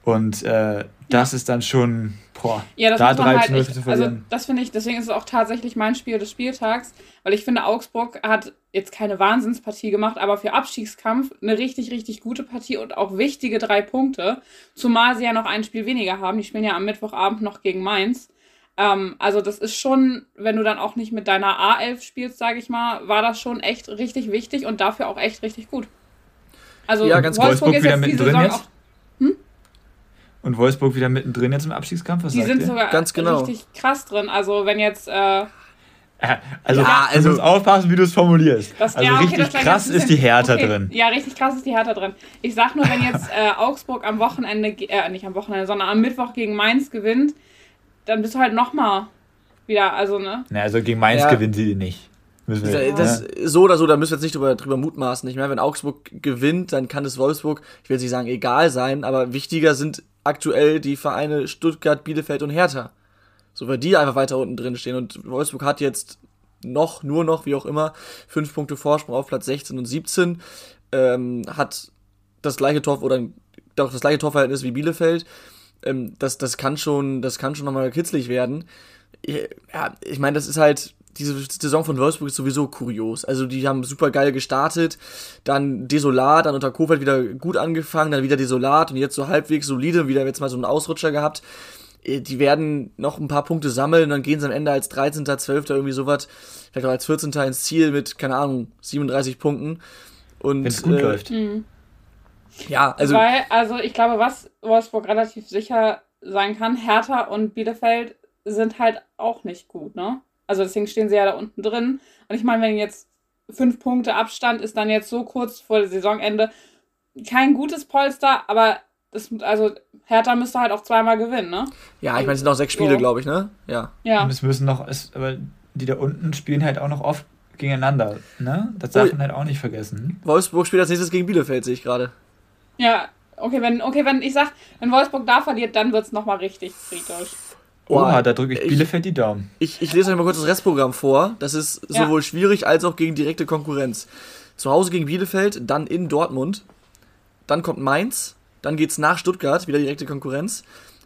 Und äh, das ja. ist dann schon, boah, ja, das da 3 halt zu 0 zu verlieren. Also das finde ich, deswegen ist es auch tatsächlich mein Spiel des Spieltags, weil ich finde, Augsburg hat jetzt keine Wahnsinnspartie gemacht, aber für Abstiegskampf eine richtig, richtig gute Partie und auch wichtige drei Punkte. Zumal sie ja noch ein Spiel weniger haben. Die spielen ja am Mittwochabend noch gegen Mainz. Ähm, also das ist schon, wenn du dann auch nicht mit deiner A11 spielst, sage ich mal, war das schon echt richtig wichtig und dafür auch echt richtig gut. Also ja, ganz Wolfsburg, Wolfsburg ist wieder Saison jetzt? auch hm? Und Wolfsburg wieder mittendrin jetzt im Abstiegskampf? Was die sind ihr? sogar Ganz genau. richtig krass drin. Also wenn jetzt... Äh, also, ja, also du musst aufpassen, wie du es formulierst. Das, also ja, okay, richtig krass ist die Hertha okay. drin. Ja, richtig krass ist die Hertha drin. Ich sag nur, wenn jetzt äh, Augsburg am Wochenende, äh, nicht am Wochenende, sondern am Mittwoch gegen Mainz gewinnt, dann bist du halt nochmal wieder, also, ne? Na, also gegen Mainz ja. gewinnen sie nicht. Wir, das, ja. So oder so, da müssen wir jetzt nicht drüber, drüber mutmaßen. Ich meine, wenn Augsburg gewinnt, dann kann es Wolfsburg, ich will nicht sagen egal sein, aber wichtiger sind aktuell die Vereine Stuttgart, Bielefeld und Hertha. So, weil die einfach weiter unten drin stehen. Und Wolfsburg hat jetzt noch, nur noch, wie auch immer, fünf Punkte Vorsprung auf Platz 16 und 17. Ähm, hat das gleiche Tor oder doch das gleiche Torverhältnis wie Bielefeld. Ähm, das, das kann schon, das kann schon nochmal kitzlig werden. Ja, ich meine, das ist halt, diese Saison von Wolfsburg ist sowieso kurios. Also die haben super geil gestartet, dann desolat, dann unter Kofeld wieder gut angefangen, dann wieder desolat und jetzt so halbwegs solide, wieder jetzt mal so einen Ausrutscher gehabt. Äh, die werden noch ein paar Punkte sammeln und dann gehen sie am Ende als 13., 12. irgendwie sowas, vielleicht auch als 14. ins Ziel mit, keine Ahnung, 37 Punkten. Und, Wenn es gut äh, läuft. Mhm. Ja, also. Weil, also ich glaube, was Wolfsburg relativ sicher sein kann, Hertha und Bielefeld sind halt auch nicht gut, ne? Also deswegen stehen sie ja da unten drin. Und ich meine, wenn jetzt fünf Punkte Abstand ist, dann jetzt so kurz vor dem Saisonende kein gutes Polster, aber das, also Hertha müsste halt auch zweimal gewinnen, ne? Ja, ich meine, es sind noch sechs Spiele, so. glaube ich, ne? Ja. Ja. Und es müssen noch, es, aber die da unten spielen halt auch noch oft gegeneinander, ne? Das darf oh, man halt auch nicht vergessen. Wolfsburg spielt als nächstes gegen Bielefeld, sehe ich gerade. Ja, okay, wenn, okay, wenn ich sag, wenn Wolfsburg da verliert, dann wird es nochmal richtig kritisch. Oha, da drücke ich Bielefeld die Daumen. Ich, ich lese euch mal kurz das Restprogramm vor. Das ist ja. sowohl schwierig als auch gegen direkte Konkurrenz. Zu Hause gegen Bielefeld, dann in Dortmund. Dann kommt Mainz. Dann geht's nach Stuttgart, wieder direkte Konkurrenz.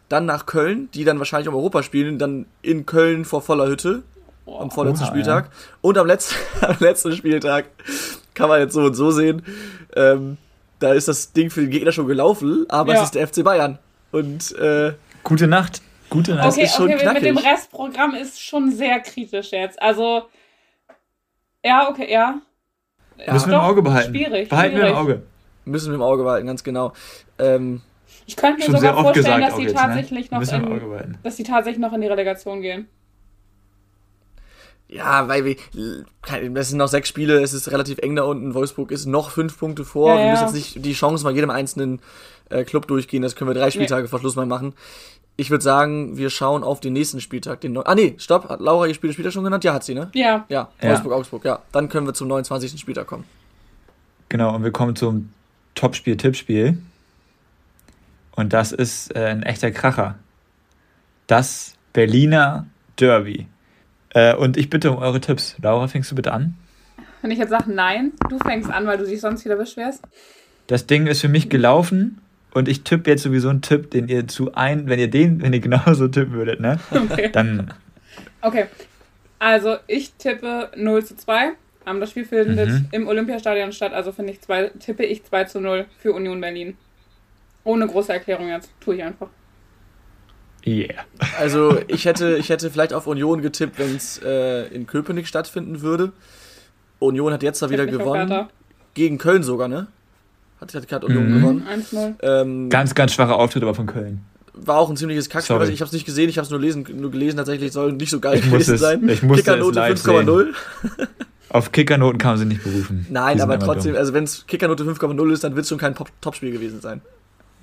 Dann nach Köln, die dann wahrscheinlich um Europa spielen. Dann in Köln vor voller Hütte. Oh, am vorletzten Oha, Spieltag. Ja. Und am letzten, am letzten Spieltag kann man jetzt so und so sehen. Ähm, da ist das Ding für den Gegner schon gelaufen, aber ja. es ist der FC Bayern. Und äh, gute Nacht. Gute Nacht. Okay, okay mit dem Restprogramm ist schon sehr kritisch jetzt. Also, ja, okay, ja. ja Müssen wir im Auge behalten. Schwierig. Behalten schwierig. wir im Auge. Müssen wir im Auge behalten, ganz genau. Ähm, ich könnte mir sogar vorstellen, dass sie jetzt, tatsächlich ne? noch in, dass sie tatsächlich noch in die Relegation gehen. Ja, weil wir, das sind noch sechs Spiele, es ist relativ eng da unten. Wolfsburg ist noch fünf Punkte vor. Ja, wir müssen jetzt nicht die Chancen bei jedem einzelnen äh, Club durchgehen. Das können wir drei Spieltage nee. vor Schluss mal machen. Ich würde sagen, wir schauen auf den nächsten Spieltag. Den ah, nee, stopp. Hat Laura ihr Spiel Spieler schon genannt? Ja, hat sie, ne? Ja. Ja, Wolfsburg, ja. Augsburg, ja. Dann können wir zum 29. Spieltag kommen. Genau, und wir kommen zum Topspiel-Tippspiel. Und das ist äh, ein echter Kracher. Das Berliner Derby. Äh, und ich bitte um eure Tipps. Laura, fängst du bitte an? Wenn ich jetzt sage nein, du fängst an, weil du dich sonst wieder beschwerst. Das Ding ist für mich gelaufen und ich tippe jetzt sowieso einen Tipp, den ihr zu ein, wenn ihr den, wenn ihr genauso tippen würdet, ne? Okay. Dann. Okay. Also ich tippe 0 zu 2. Um, das Spiel findet mhm. im Olympiastadion statt, also finde ich zwei, tippe ich 2 zu 0 für Union Berlin. Ohne große Erklärung jetzt. Tue ich einfach. Yeah. Also ich hätte, ich hätte vielleicht auf Union getippt, wenn es äh, in Köpenick stattfinden würde. Union hat jetzt da wieder gewonnen. Gegen Köln sogar, ne? Hat, hat gerade Union mhm. gewonnen. 1-0. Ähm, ganz, ganz schwacher Auftritt aber von Köln. War auch ein ziemliches Kackspiel. Ich habe es nicht gesehen, ich habe es nur, nur gelesen. Tatsächlich soll nicht so geil ich gewesen es, sein. Ich musste Kickernote 5,0. Auf Kickernoten kann man sie nicht berufen. Nein, aber trotzdem, dumm. also wenn es Kickernote 5,0 ist, dann wird es schon kein Topspiel gewesen sein.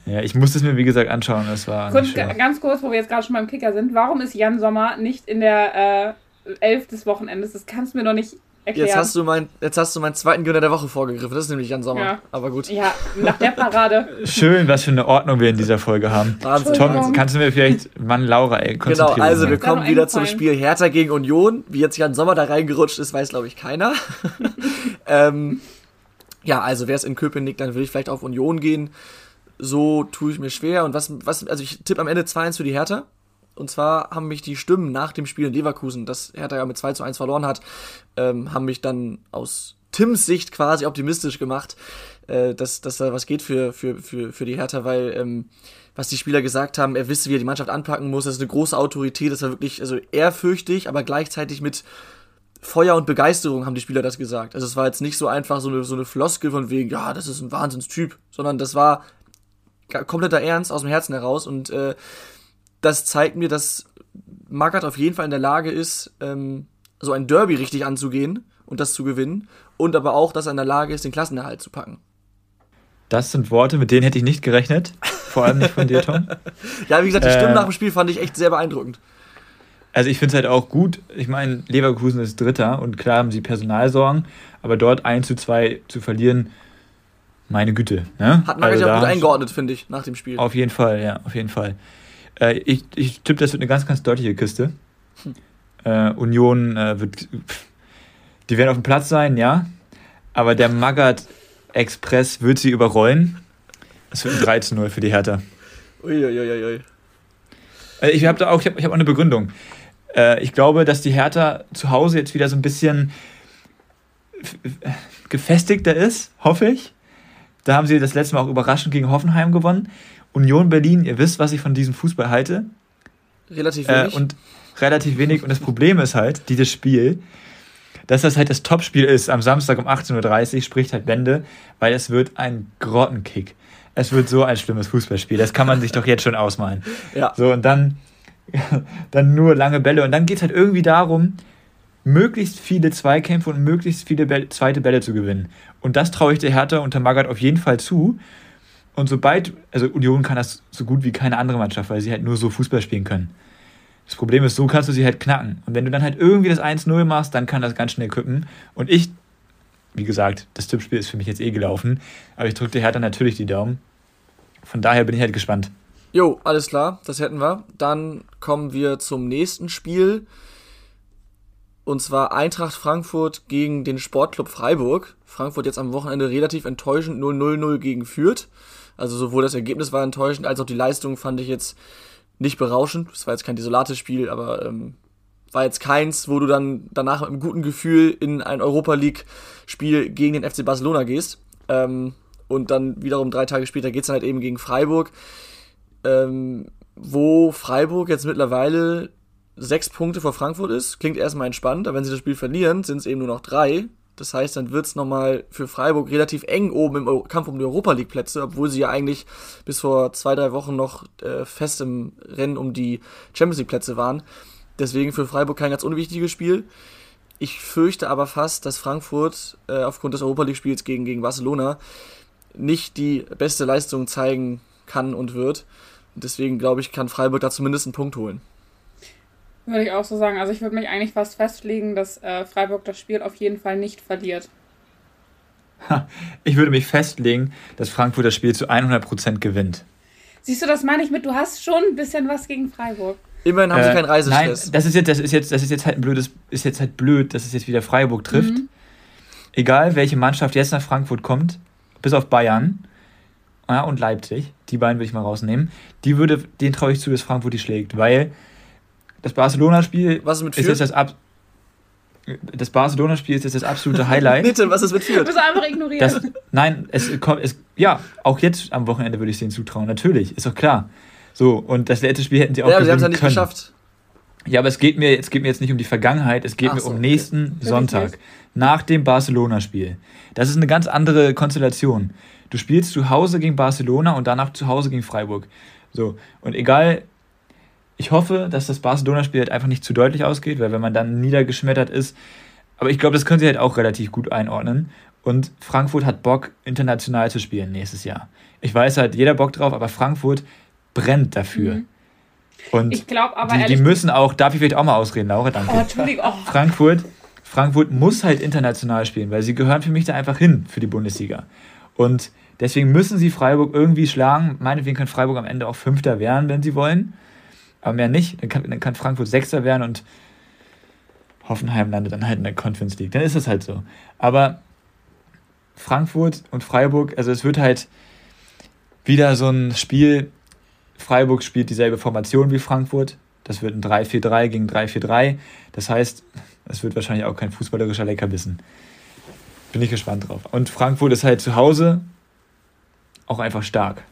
Ja, ich musste es mir wie gesagt anschauen. Das war kurz, ganz kurz, wo wir jetzt gerade schon beim Kicker sind. Warum ist Jan Sommer nicht in der äh, Elf des Wochenendes? Das kannst du mir doch nicht erklären. Jetzt hast, du mein, jetzt hast du meinen zweiten Gewinner der Woche vorgegriffen. Das ist nämlich Jan Sommer. Ja. Aber gut. Ja, nach der Parade. Schön, was für eine Ordnung wir in dieser Folge haben. Wahnsinn. Tom, kannst du mir vielleicht, Mann, Laura, ey, Genau, konzentrieren. also wir kommen wieder zum. Spiel Hertha gegen Union. Wie jetzt Jan Sommer da reingerutscht ist, weiß glaube ich keiner. ähm, ja, also wäre es in Köpenick, dann würde ich vielleicht auf Union gehen. So tue ich mir schwer. Und was, was also ich tippe am Ende 2-1 für die Hertha. Und zwar haben mich die Stimmen nach dem Spiel in Leverkusen, das Hertha ja mit 2 zu 1 verloren hat, ähm, haben mich dann aus Tims Sicht quasi optimistisch gemacht, äh, dass, dass da was geht für, für, für, für die Hertha, weil ähm, was die Spieler gesagt haben, er wisse, wie er die Mannschaft anpacken muss, das ist eine große Autorität, das war wirklich also ehrfürchtig, aber gleichzeitig mit Feuer und Begeisterung haben die Spieler das gesagt. Also es war jetzt nicht so einfach so eine, so eine Floskel von wegen, ja, das ist ein Wahnsinnstyp, sondern das war kompletter Ernst aus dem Herzen heraus und äh, das zeigt mir, dass Magath auf jeden Fall in der Lage ist, ähm, so ein Derby richtig anzugehen und das zu gewinnen und aber auch, dass er in der Lage ist, den Klassenerhalt zu packen. Das sind Worte, mit denen hätte ich nicht gerechnet. Vor allem nicht von dir, Tom. Ja, wie gesagt, die Äh. Stimmen nach dem Spiel fand ich echt sehr beeindruckend. Also ich finde es halt auch gut. Ich meine, Leverkusen ist Dritter und klar haben sie Personalsorgen, aber dort 1 zu 2 zu verlieren, meine Güte. Ne? Hat Magath Also ja gut eingeordnet, finde ich, nach dem Spiel. Auf jeden Fall, ja, auf jeden Fall. Äh, ich ich tippe, das wird eine ganz, ganz deutliche Kiste. Hm. Äh, Union äh, wird. Pff, die werden auf dem Platz sein, ja. Aber der Magath Express wird sie überrollen. Es wird ein 3 zu 0 für die Hertha. Uiuiuiui. Äh, Ich habe da auch, ich habe ich hab auch eine Begründung. Äh, ich glaube, dass die Hertha zu Hause jetzt wieder so ein bisschen gefestigter ist, hoffe ich. Da haben sie das letzte Mal auch überraschend gegen Hoffenheim gewonnen. Union Berlin, ihr wisst, was ich von diesem Fußball halte. Relativ Äh, wenig. und relativ wenig. Und das Problem ist halt, dieses Spiel, dass das halt das Topspiel ist am Samstag um 18.30 Uhr, spricht halt Bände, weil es wird ein Grottenkick. Es wird so ein schlimmes Fußballspiel. Das kann man sich doch jetzt schon ausmalen. ja. So, und dann, dann nur lange Bälle. Und dann geht es halt irgendwie darum, möglichst viele Zweikämpfe und möglichst viele Bälle, zweite Bälle zu gewinnen. Und das traue ich der Hertha unter Magath auf jeden Fall zu. Und sobald, also Union kann das so gut wie keine andere Mannschaft, weil sie halt nur so Fußball spielen können. Das Problem ist, so kannst du sie halt knacken. Und wenn du dann halt irgendwie das 1-0 machst, dann kann das ganz schnell kippen. Und ich, wie gesagt, das Tippspiel ist für mich jetzt eh gelaufen. Aber ich drücke der Hertha natürlich die Daumen. Von daher bin ich halt gespannt. Jo, alles klar, das hätten wir. Dann kommen wir zum nächsten Spiel. Und zwar Eintracht Frankfurt gegen den Sportclub Freiburg. Frankfurt jetzt am Wochenende relativ enttäuschend 0-0-0 gegen Fürth. Also sowohl das Ergebnis war enttäuschend, als auch die Leistung fand ich jetzt nicht berauschend. Es war jetzt kein desolates Spiel, aber ähm, war jetzt keins, wo du dann danach mit einem guten Gefühl in ein Europa League-Spiel gegen den FC Barcelona gehst. Ähm, und dann wiederum drei Tage später geht's dann halt eben gegen Freiburg ähm, wo Freiburg jetzt mittlerweile sechs Punkte vor Frankfurt ist. Klingt erstmal entspannt, aber wenn sie das Spiel verlieren, sind es eben nur noch drei. Das heißt, dann wird es nochmal für Freiburg relativ eng oben im Eu Kampf um die Europa League Plätze, obwohl sie ja eigentlich bis vor zwei, drei Wochen noch äh, fest im Rennen um die Champions League Plätze waren. Deswegen für Freiburg kein ganz unwichtiges Spiel. Ich fürchte aber fast, dass Frankfurt äh, aufgrund des Europa League Spiels gegen, gegen Barcelona nicht die beste Leistung zeigen kann und wird. Deswegen glaube ich, kann Freiburg da zumindest einen Punkt holen. Würde ich auch so sagen. Also ich würde mich eigentlich fast festlegen, dass äh, Freiburg das Spiel auf jeden Fall nicht verliert. Ich würde mich festlegen, dass Frankfurt das Spiel zu 100% gewinnt. Siehst du, das meine ich mit, du hast schon ein bisschen was gegen Freiburg. Immerhin haben sie keinen Reisestress. Äh, Nein, das ist jetzt, das ist jetzt, das ist jetzt halt ein blödes, ist jetzt halt blöd, dass es jetzt wieder Freiburg trifft. Mhm. Egal, welche Mannschaft jetzt nach Frankfurt kommt, bis auf Bayern ja, und Leipzig, die beiden würde ich mal rausnehmen, die würde, den traue ich zu, dass Frankfurt die schlägt, weil das Barcelona-Spiel Was ist mit ist Fürth? jetzt das ab das Barcelona-Spiel ist jetzt das absolute Highlight. Bitte, was ist mit Du Fürth? bist einfach ignoriert. Das, nein, es kommt, es, ja, auch jetzt am Wochenende würde ich es denen zutrauen, natürlich, ist doch klar. So, und das letzte Spiel hätten sie auch Ja, aber sie haben es ja gewinnen nicht können. geschafft. Ja, aber es geht mir, es geht mir jetzt nicht um die Vergangenheit, es geht Ach mir so, um okay. nächsten Sonntag, nicht. nach dem Barcelona-Spiel. Das ist eine ganz andere Konstellation. Du spielst zu Hause gegen Barcelona und danach zu Hause gegen Freiburg. So, und egal, ich hoffe, dass das Barcelona-Spiel halt einfach nicht zu deutlich ausgeht, weil wenn man dann niedergeschmettert ist, aber ich glaube, das können sie halt auch relativ gut einordnen. Und Frankfurt hat Bock, international zu spielen nächstes Jahr. Ich weiß halt, jeder Bock drauf, aber Frankfurt brennt dafür. Mhm. Und ich glaube aber die, die müssen auch, darf ich vielleicht auch mal ausreden, Laura, danke. Oh, Entschuldigung. Oh, Frankfurt, Frankfurt muss halt international spielen, weil sie gehören für mich da einfach hin für die Bundesliga. Und deswegen müssen sie Freiburg irgendwie schlagen. Meinetwegen kann Freiburg am Ende auch Fünfter werden, wenn sie wollen. Aber mehr nicht. Dann kann, dann kann Frankfurt Sechster werden und Hoffenheim landet dann halt in der Conference League. Dann ist es halt so. Aber Frankfurt und Freiburg, also es wird halt wieder so ein Spiel. Freiburg spielt dieselbe Formation wie Frankfurt. Das wird ein 3-4-3 gegen 3-4-3. Das heißt, es wird wahrscheinlich auch kein fußballerischer Leckerbissen. Bin ich gespannt drauf. Und Frankfurt ist halt zu Hause auch einfach stark.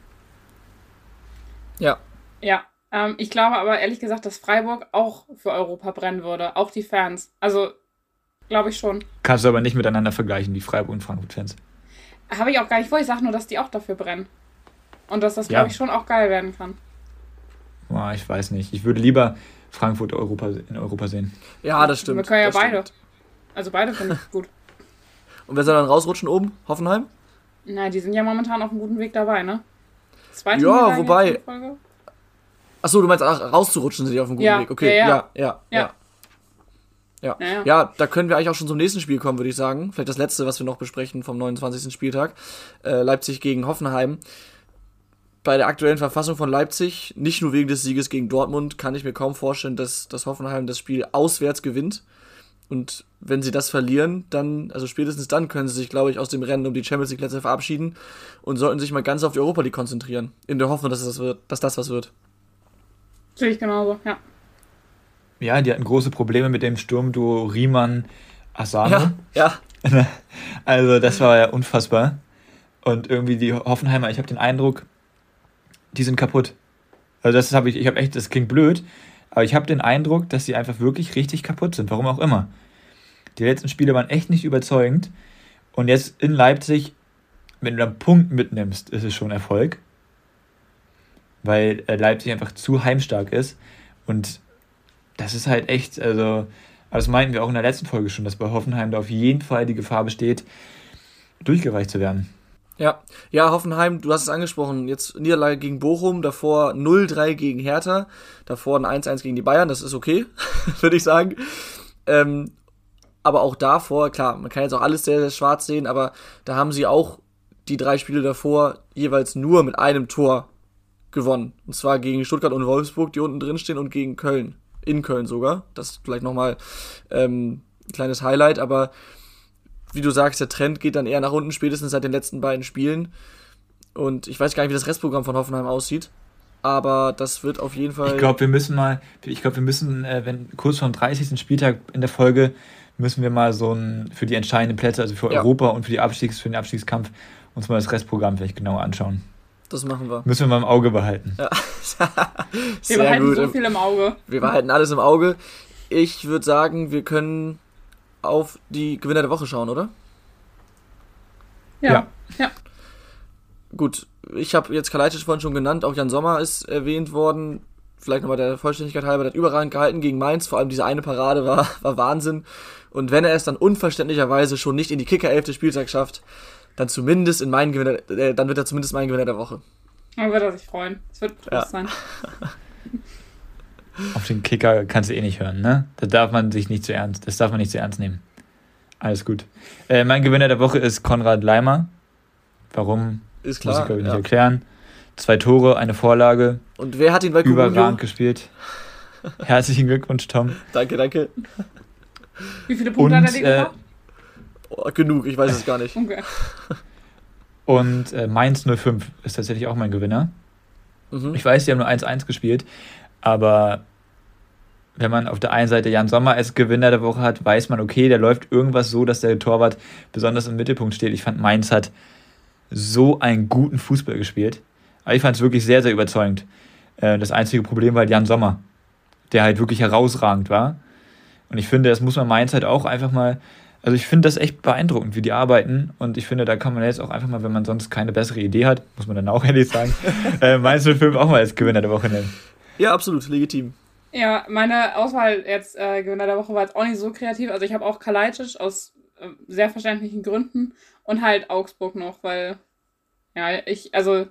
Ja. Ja. Ähm, ich glaube aber ehrlich gesagt, dass Freiburg auch für Europa brennen würde. Auch die Fans. Also, glaube ich schon. Kannst du aber nicht miteinander vergleichen, die Freiburg und Frankfurt-Fans. Habe ich auch gar nicht vor. Ich sage nur, dass die auch dafür brennen. Und dass das, glaube ja. ich, schon auch geil werden kann. Boah, ich weiß nicht. Ich würde lieber Frankfurt Europa, in Europa sehen. Ja, das stimmt. Wir können ja das beide. Stimmt. Also beide finde ich gut. Und wer soll dann rausrutschen oben? Hoffenheim? Na, die sind ja momentan auf einem guten Weg dabei, ne? Zweite ja, wobei. Achso, du meinst, rauszurutschen sind die auf einem guten ja, Weg. Okay, ja, ja, ja. ja. Ja. Ja, ja. ja, da können wir eigentlich auch schon zum nächsten Spiel kommen, würde ich sagen. Vielleicht das letzte, was wir noch besprechen vom 29. Spieltag. Äh, Leipzig gegen Hoffenheim bei der aktuellen Verfassung von Leipzig, nicht nur wegen des Sieges gegen Dortmund, kann ich mir kaum vorstellen, dass, dass Hoffenheim das Spiel auswärts gewinnt. Und wenn sie das verlieren, dann, also spätestens dann können sie sich, glaube ich, aus dem Rennen um die Champions League Plätze verabschieden und sollten sich mal ganz auf die Europa League konzentrieren. In der Hoffnung, dass das, wird, dass das was wird. Sehe ich genauso, ja. Ja, die hatten große Probleme mit dem Sturmduo Riemann Asano. Ja, ja. Also, das war ja unfassbar. Und irgendwie die Hoffenheimer, ich habe den Eindruck, die sind kaputt. Also das habe ich, ich habe echt, das klingt blöd, aber ich habe den Eindruck, dass sie einfach wirklich richtig kaputt sind, warum auch immer. Die letzten Spiele waren echt nicht überzeugend und jetzt in Leipzig, wenn du dann einen Punkt mitnimmst, ist es schon Erfolg, weil äh, Leipzig einfach zu heimstark ist und das ist halt echt, also, das meinten wir auch in der letzten Folge schon, dass bei Hoffenheim da auf jeden Fall die Gefahr besteht, durchgereicht zu werden. Ja, ja, Hoffenheim, du hast es angesprochen, jetzt Niederlage gegen Bochum, davor 0-3 gegen Hertha, davor ein 1-1 gegen die Bayern, das ist okay, würde ich sagen. Ähm, aber auch davor, klar, man kann jetzt auch alles sehr, sehr schwarz sehen, aber da haben sie auch die drei Spiele davor jeweils nur mit einem Tor gewonnen. Und zwar gegen Stuttgart und Wolfsburg, die unten drin stehen, und gegen Köln. In Köln sogar. Das ist vielleicht nochmal ähm, ein kleines Highlight, aber wie du sagst, der Trend geht dann eher nach unten, spätestens seit den letzten beiden Spielen. Und ich weiß gar nicht, wie das Restprogramm von Hoffenheim aussieht. Aber das wird auf jeden Fall. Ich glaube, wir müssen mal, ich glaube, wir müssen, äh, wenn kurz vor dem 30. Spieltag in der Folge, müssen wir mal so ein für die entscheidenden Plätze, also für ja. Europa und für, die Abstiegs, für den Abstiegskampf, uns mal das Restprogramm vielleicht genauer anschauen. Das machen wir. Müssen wir mal im Auge behalten. Ja. wir behalten gut. so viel im Auge. Wir behalten alles im Auge. Ich würde sagen, wir können auf die Gewinner der Woche schauen, oder? Ja. Ja. Gut, ich habe jetzt Kalajdzic vorhin schon genannt, auch Jan Sommer ist erwähnt worden. Vielleicht nochmal der Vollständigkeit halber, der hat überragend gehalten gegen Mainz, vor allem diese eine Parade war, war Wahnsinn. Und wenn er es dann unverständlicherweise schon nicht in die Kicker-Elf des Spieltags schafft, dann zumindest in meinen Gewinner, äh, dann wird er zumindest mein Gewinner der Woche. Dann wird er sich freuen. Es wird groß ja. sein. Auf den Kicker kannst du eh nicht hören, ne? Da darf man sich nicht zu ernst, das darf man nicht zu ernst nehmen. Alles gut. Äh, mein Gewinner der Woche ist Konrad Leimer. Warum? Ist klar. Muss ich, glaube ich, nicht ja. erklären. Zwei Tore, eine Vorlage. Und wer hat ihn bei Überragend Comunio? gespielt. Herzlichen Glückwunsch, Tom. Danke, danke. Wie viele Punkte Und, hat er dir äh, Genug, ich weiß es gar nicht. Okay. Und äh, Mainz 05 ist tatsächlich auch mein Gewinner. Mhm. Ich weiß, die haben nur 1-1 gespielt, aber wenn man auf der einen Seite Jan Sommer als Gewinner der Woche hat, weiß man, okay, der läuft irgendwas so, dass der Torwart besonders im Mittelpunkt steht. Ich fand, Mainz hat so einen guten Fußball gespielt. Aber ich fand es wirklich sehr, sehr überzeugend. Äh, das einzige Problem war halt Jan Sommer, der halt wirklich herausragend war. Und ich finde, das muss man Mainz halt auch einfach mal. Also ich finde das echt beeindruckend, wie die arbeiten. Und ich finde, da kann man jetzt auch einfach mal, wenn man sonst keine bessere Idee hat, muss man dann auch ehrlich sagen, äh, Mainz 05 auch mal als Gewinner der Woche nennen. Ja, absolut, legitim. Ja, meine Auswahl jetzt äh, Gewinner der Woche war jetzt auch nicht so kreativ. Also ich habe auch Kalajdzic aus äh, sehr verständlichen Gründen und halt Augsburg noch, weil ja, ich, also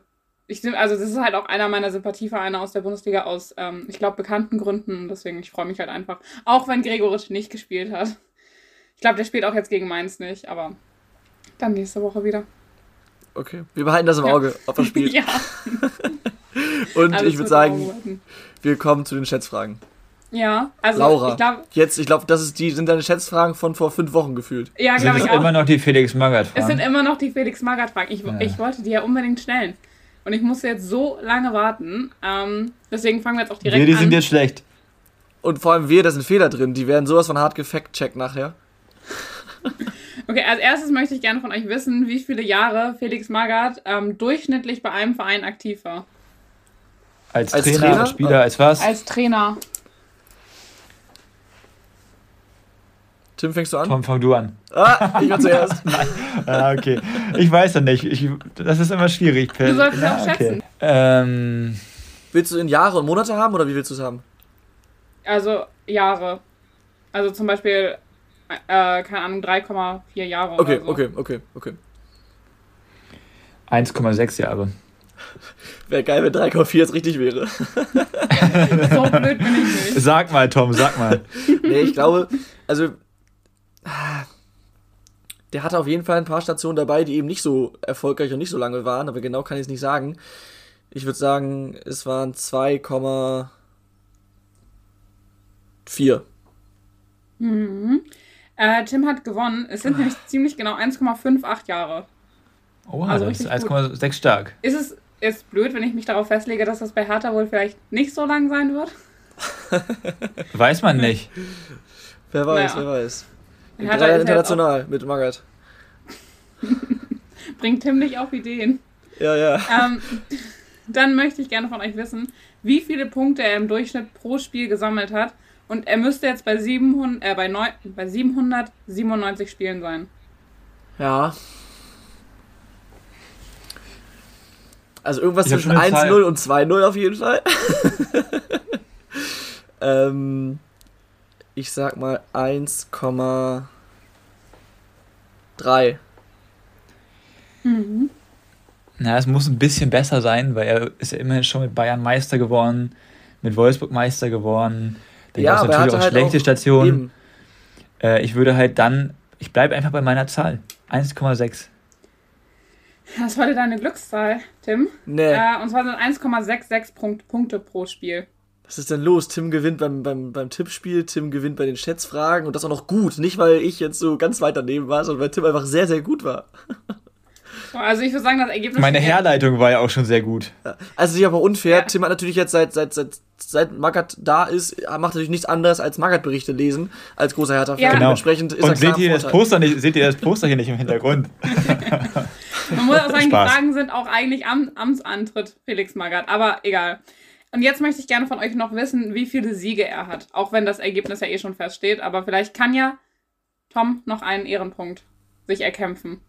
ich also das ist halt auch einer meiner Sympathievereine aus der Bundesliga aus, ähm, ich glaube, bekannten Gründen. Deswegen, ich freue mich halt einfach. Auch wenn Gregoritsch nicht gespielt hat. Ich glaube, der spielt auch jetzt gegen Mainz nicht, aber dann nächste Woche wieder. Okay, wir behalten das im Auge, ja. ob er spielt. ja. Und Alles ich würde sagen, wir kommen zu den Schätzfragen. Ja, also Laura, ich glaub, jetzt, ich glaube, das ist die sind deine Schätzfragen von vor fünf Wochen gefühlt. Ja, glaube ich auch. immer noch die Felix Magath Fragen. Es sind immer noch die Felix Magath Fragen. Ich, ja. ich wollte die ja unbedingt stellen. Und ich musste jetzt so lange warten. Ähm, deswegen fangen wir jetzt auch direkt wir, die an. Die sind jetzt schlecht. Und vor allem wir, da sind Fehler drin. Die werden sowas von hart gefact-checkt nachher. Okay, als erstes möchte ich gerne von euch wissen, wie viele Jahre Felix Magath ähm, durchschnittlich bei einem Verein aktiv war. Als, als Trainer, Trainer, als Spieler, als was? Als Trainer. Tim, fängst du an? Tom, fang du an. Ah, ich war zuerst. Nein. Ah, okay. Ich weiß ja nicht. Ich, das ist immer schwierig. Du sollst es auch schätzen. Okay. Ähm, willst du in Jahre und Monate haben oder wie willst du es haben? Also Jahre. Also zum Beispiel, äh, keine Ahnung, 3,4 Jahre. Okay, so. okay, okay, okay. 1,6 Jahre. Wäre geil, wenn 3,4 jetzt richtig wäre. so blöd bin ich nicht. Sag mal, Tom, sag mal. nee, ich glaube, also der hatte auf jeden Fall ein paar Stationen dabei, die eben nicht so erfolgreich und nicht so lange waren, aber genau kann ich es nicht sagen. Ich würde sagen, es waren 2,4. Mhm. Äh, Tim hat gewonnen. Es sind nämlich ziemlich genau 1,58 Jahre. Oh, also das ist 1,6 stark. Ist es ist blöd, wenn ich mich darauf festlege, dass das bei Hertha wohl vielleicht nicht so lang sein wird? weiß man nicht. wer weiß, naja. wer weiß. Hertha ist international halt mit Magath. Bringt Tim nicht auf Ideen. Ja, ja. Ähm, dann möchte ich gerne von euch wissen, wie viele Punkte er im Durchschnitt pro Spiel gesammelt hat. Und er müsste jetzt bei, 700, äh, bei, 9, bei 797 Spielen sein. Ja. Also irgendwas zwischen 1-0 und 2-0 auf jeden Fall. ähm, ich sag mal 1,3. Mhm. Na, es muss ein bisschen besser sein, weil er ist ja immerhin schon mit Bayern Meister geworden, mit Wolfsburg Meister geworden. Da ja, gab es natürlich auch halt schlechte auch Stationen. Äh, ich würde halt dann, ich bleibe einfach bei meiner Zahl. 1,6. Das war deine Glückszahl, Tim. Nee. Äh, und zwar sind 1,66 Punkte pro Spiel. Was ist denn los? Tim gewinnt beim, beim, beim Tippspiel, Tim gewinnt bei den Schätzfragen und das auch noch gut. Nicht, weil ich jetzt so ganz weit daneben war, sondern weil Tim einfach sehr, sehr gut war. Also ich würde sagen, das Ergebnis. Meine Herleitung war ja auch schon sehr gut. Also ist aber unfair. Ja. Tim hat natürlich jetzt seit, seit, seit, seit Magath da ist, macht natürlich nichts anderes als Magath-Berichte lesen, als großer Hertha-Fan. Ja. Genau. Dementsprechend ist und seht ihr, das Poster nicht, seht ihr das Poster hier nicht im Hintergrund? Man muss auch sagen, Spaß. die Fragen sind auch eigentlich am Amtsantritt Felix Magath, aber egal. Und jetzt möchte ich gerne von euch noch wissen, wie viele Siege er hat. Auch wenn das Ergebnis ja eh schon feststeht, aber vielleicht kann ja Tom noch einen Ehrenpunkt sich erkämpfen.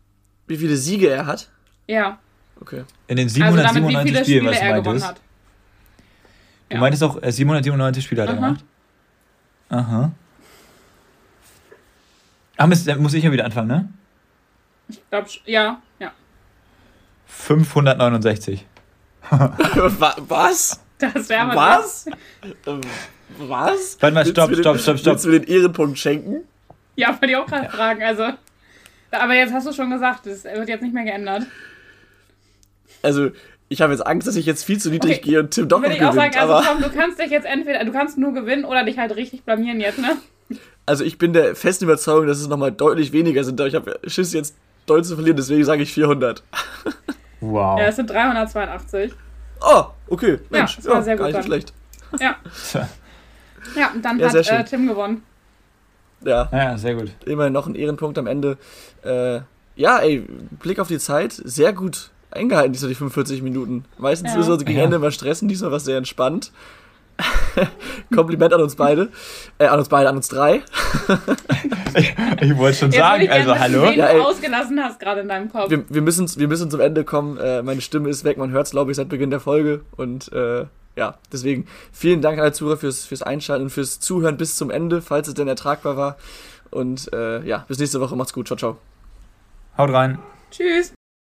Wie viele Siege er hat? Ja. Okay. In den 797 also Spielen, was du meintest. Hat. Du ja. meintest auch, 797 äh, Spiele hat er gemacht? Aha. Ach, muss ich ja wieder anfangen, ne? Ich glaube, ja, ja. 569. Was? Das wäre mal Was? Ähm, was? Warte mal, stopp, stopp, stopp, stopp. Willst du mir den Ehrenpunkt schenken? Ja, wollte ich auch gerade ja. fragen. Also, aber jetzt hast du schon gesagt, das wird jetzt nicht mehr geändert. Also, ich habe jetzt Angst, dass ich jetzt viel zu niedrig okay. gehe und Tim doch noch gewinnt. Ich auch sagen, also Tom, du kannst dich jetzt entweder, du kannst nur gewinnen oder dich halt richtig blamieren jetzt, ne? Also ich bin der festen Überzeugung, dass es nochmal deutlich weniger sind. Aber ich habe Schiss jetzt doll zu verlieren, deswegen sage ich 400. Wow. Ja, es sind 382. Oh, okay. Mensch, ja, das war ja, sehr gut. Gar nicht schlecht. Ja. ja, und dann ja, hat äh, Tim gewonnen. Ja. Ja, sehr gut. Immerhin noch ein Ehrenpunkt am Ende. Äh, ja, ey, Blick auf die Zeit, sehr gut eingehalten, diese die 45 Minuten. Meistens ja. müssen wir uns gegen ja. Ende immer stressen, diesmal war es sehr entspannt. Kompliment an uns beide. Äh, an uns beide, an uns drei. ich, ich wollte schon Jetzt sagen, also hallo. Den ja, ey, du ausgelassen hast gerade in deinem Kopf. Wir, wir, müssen, wir müssen zum Ende kommen. Äh, meine Stimme ist weg, man hört es, glaube ich, seit Beginn der Folge. Und äh, ja, deswegen vielen Dank an alle Zuhörer fürs, fürs Einschalten und fürs Zuhören bis zum Ende, falls es denn ertragbar war. Und äh, ja, bis nächste Woche. Macht's gut. Ciao, ciao. Haut rein. Tschüss.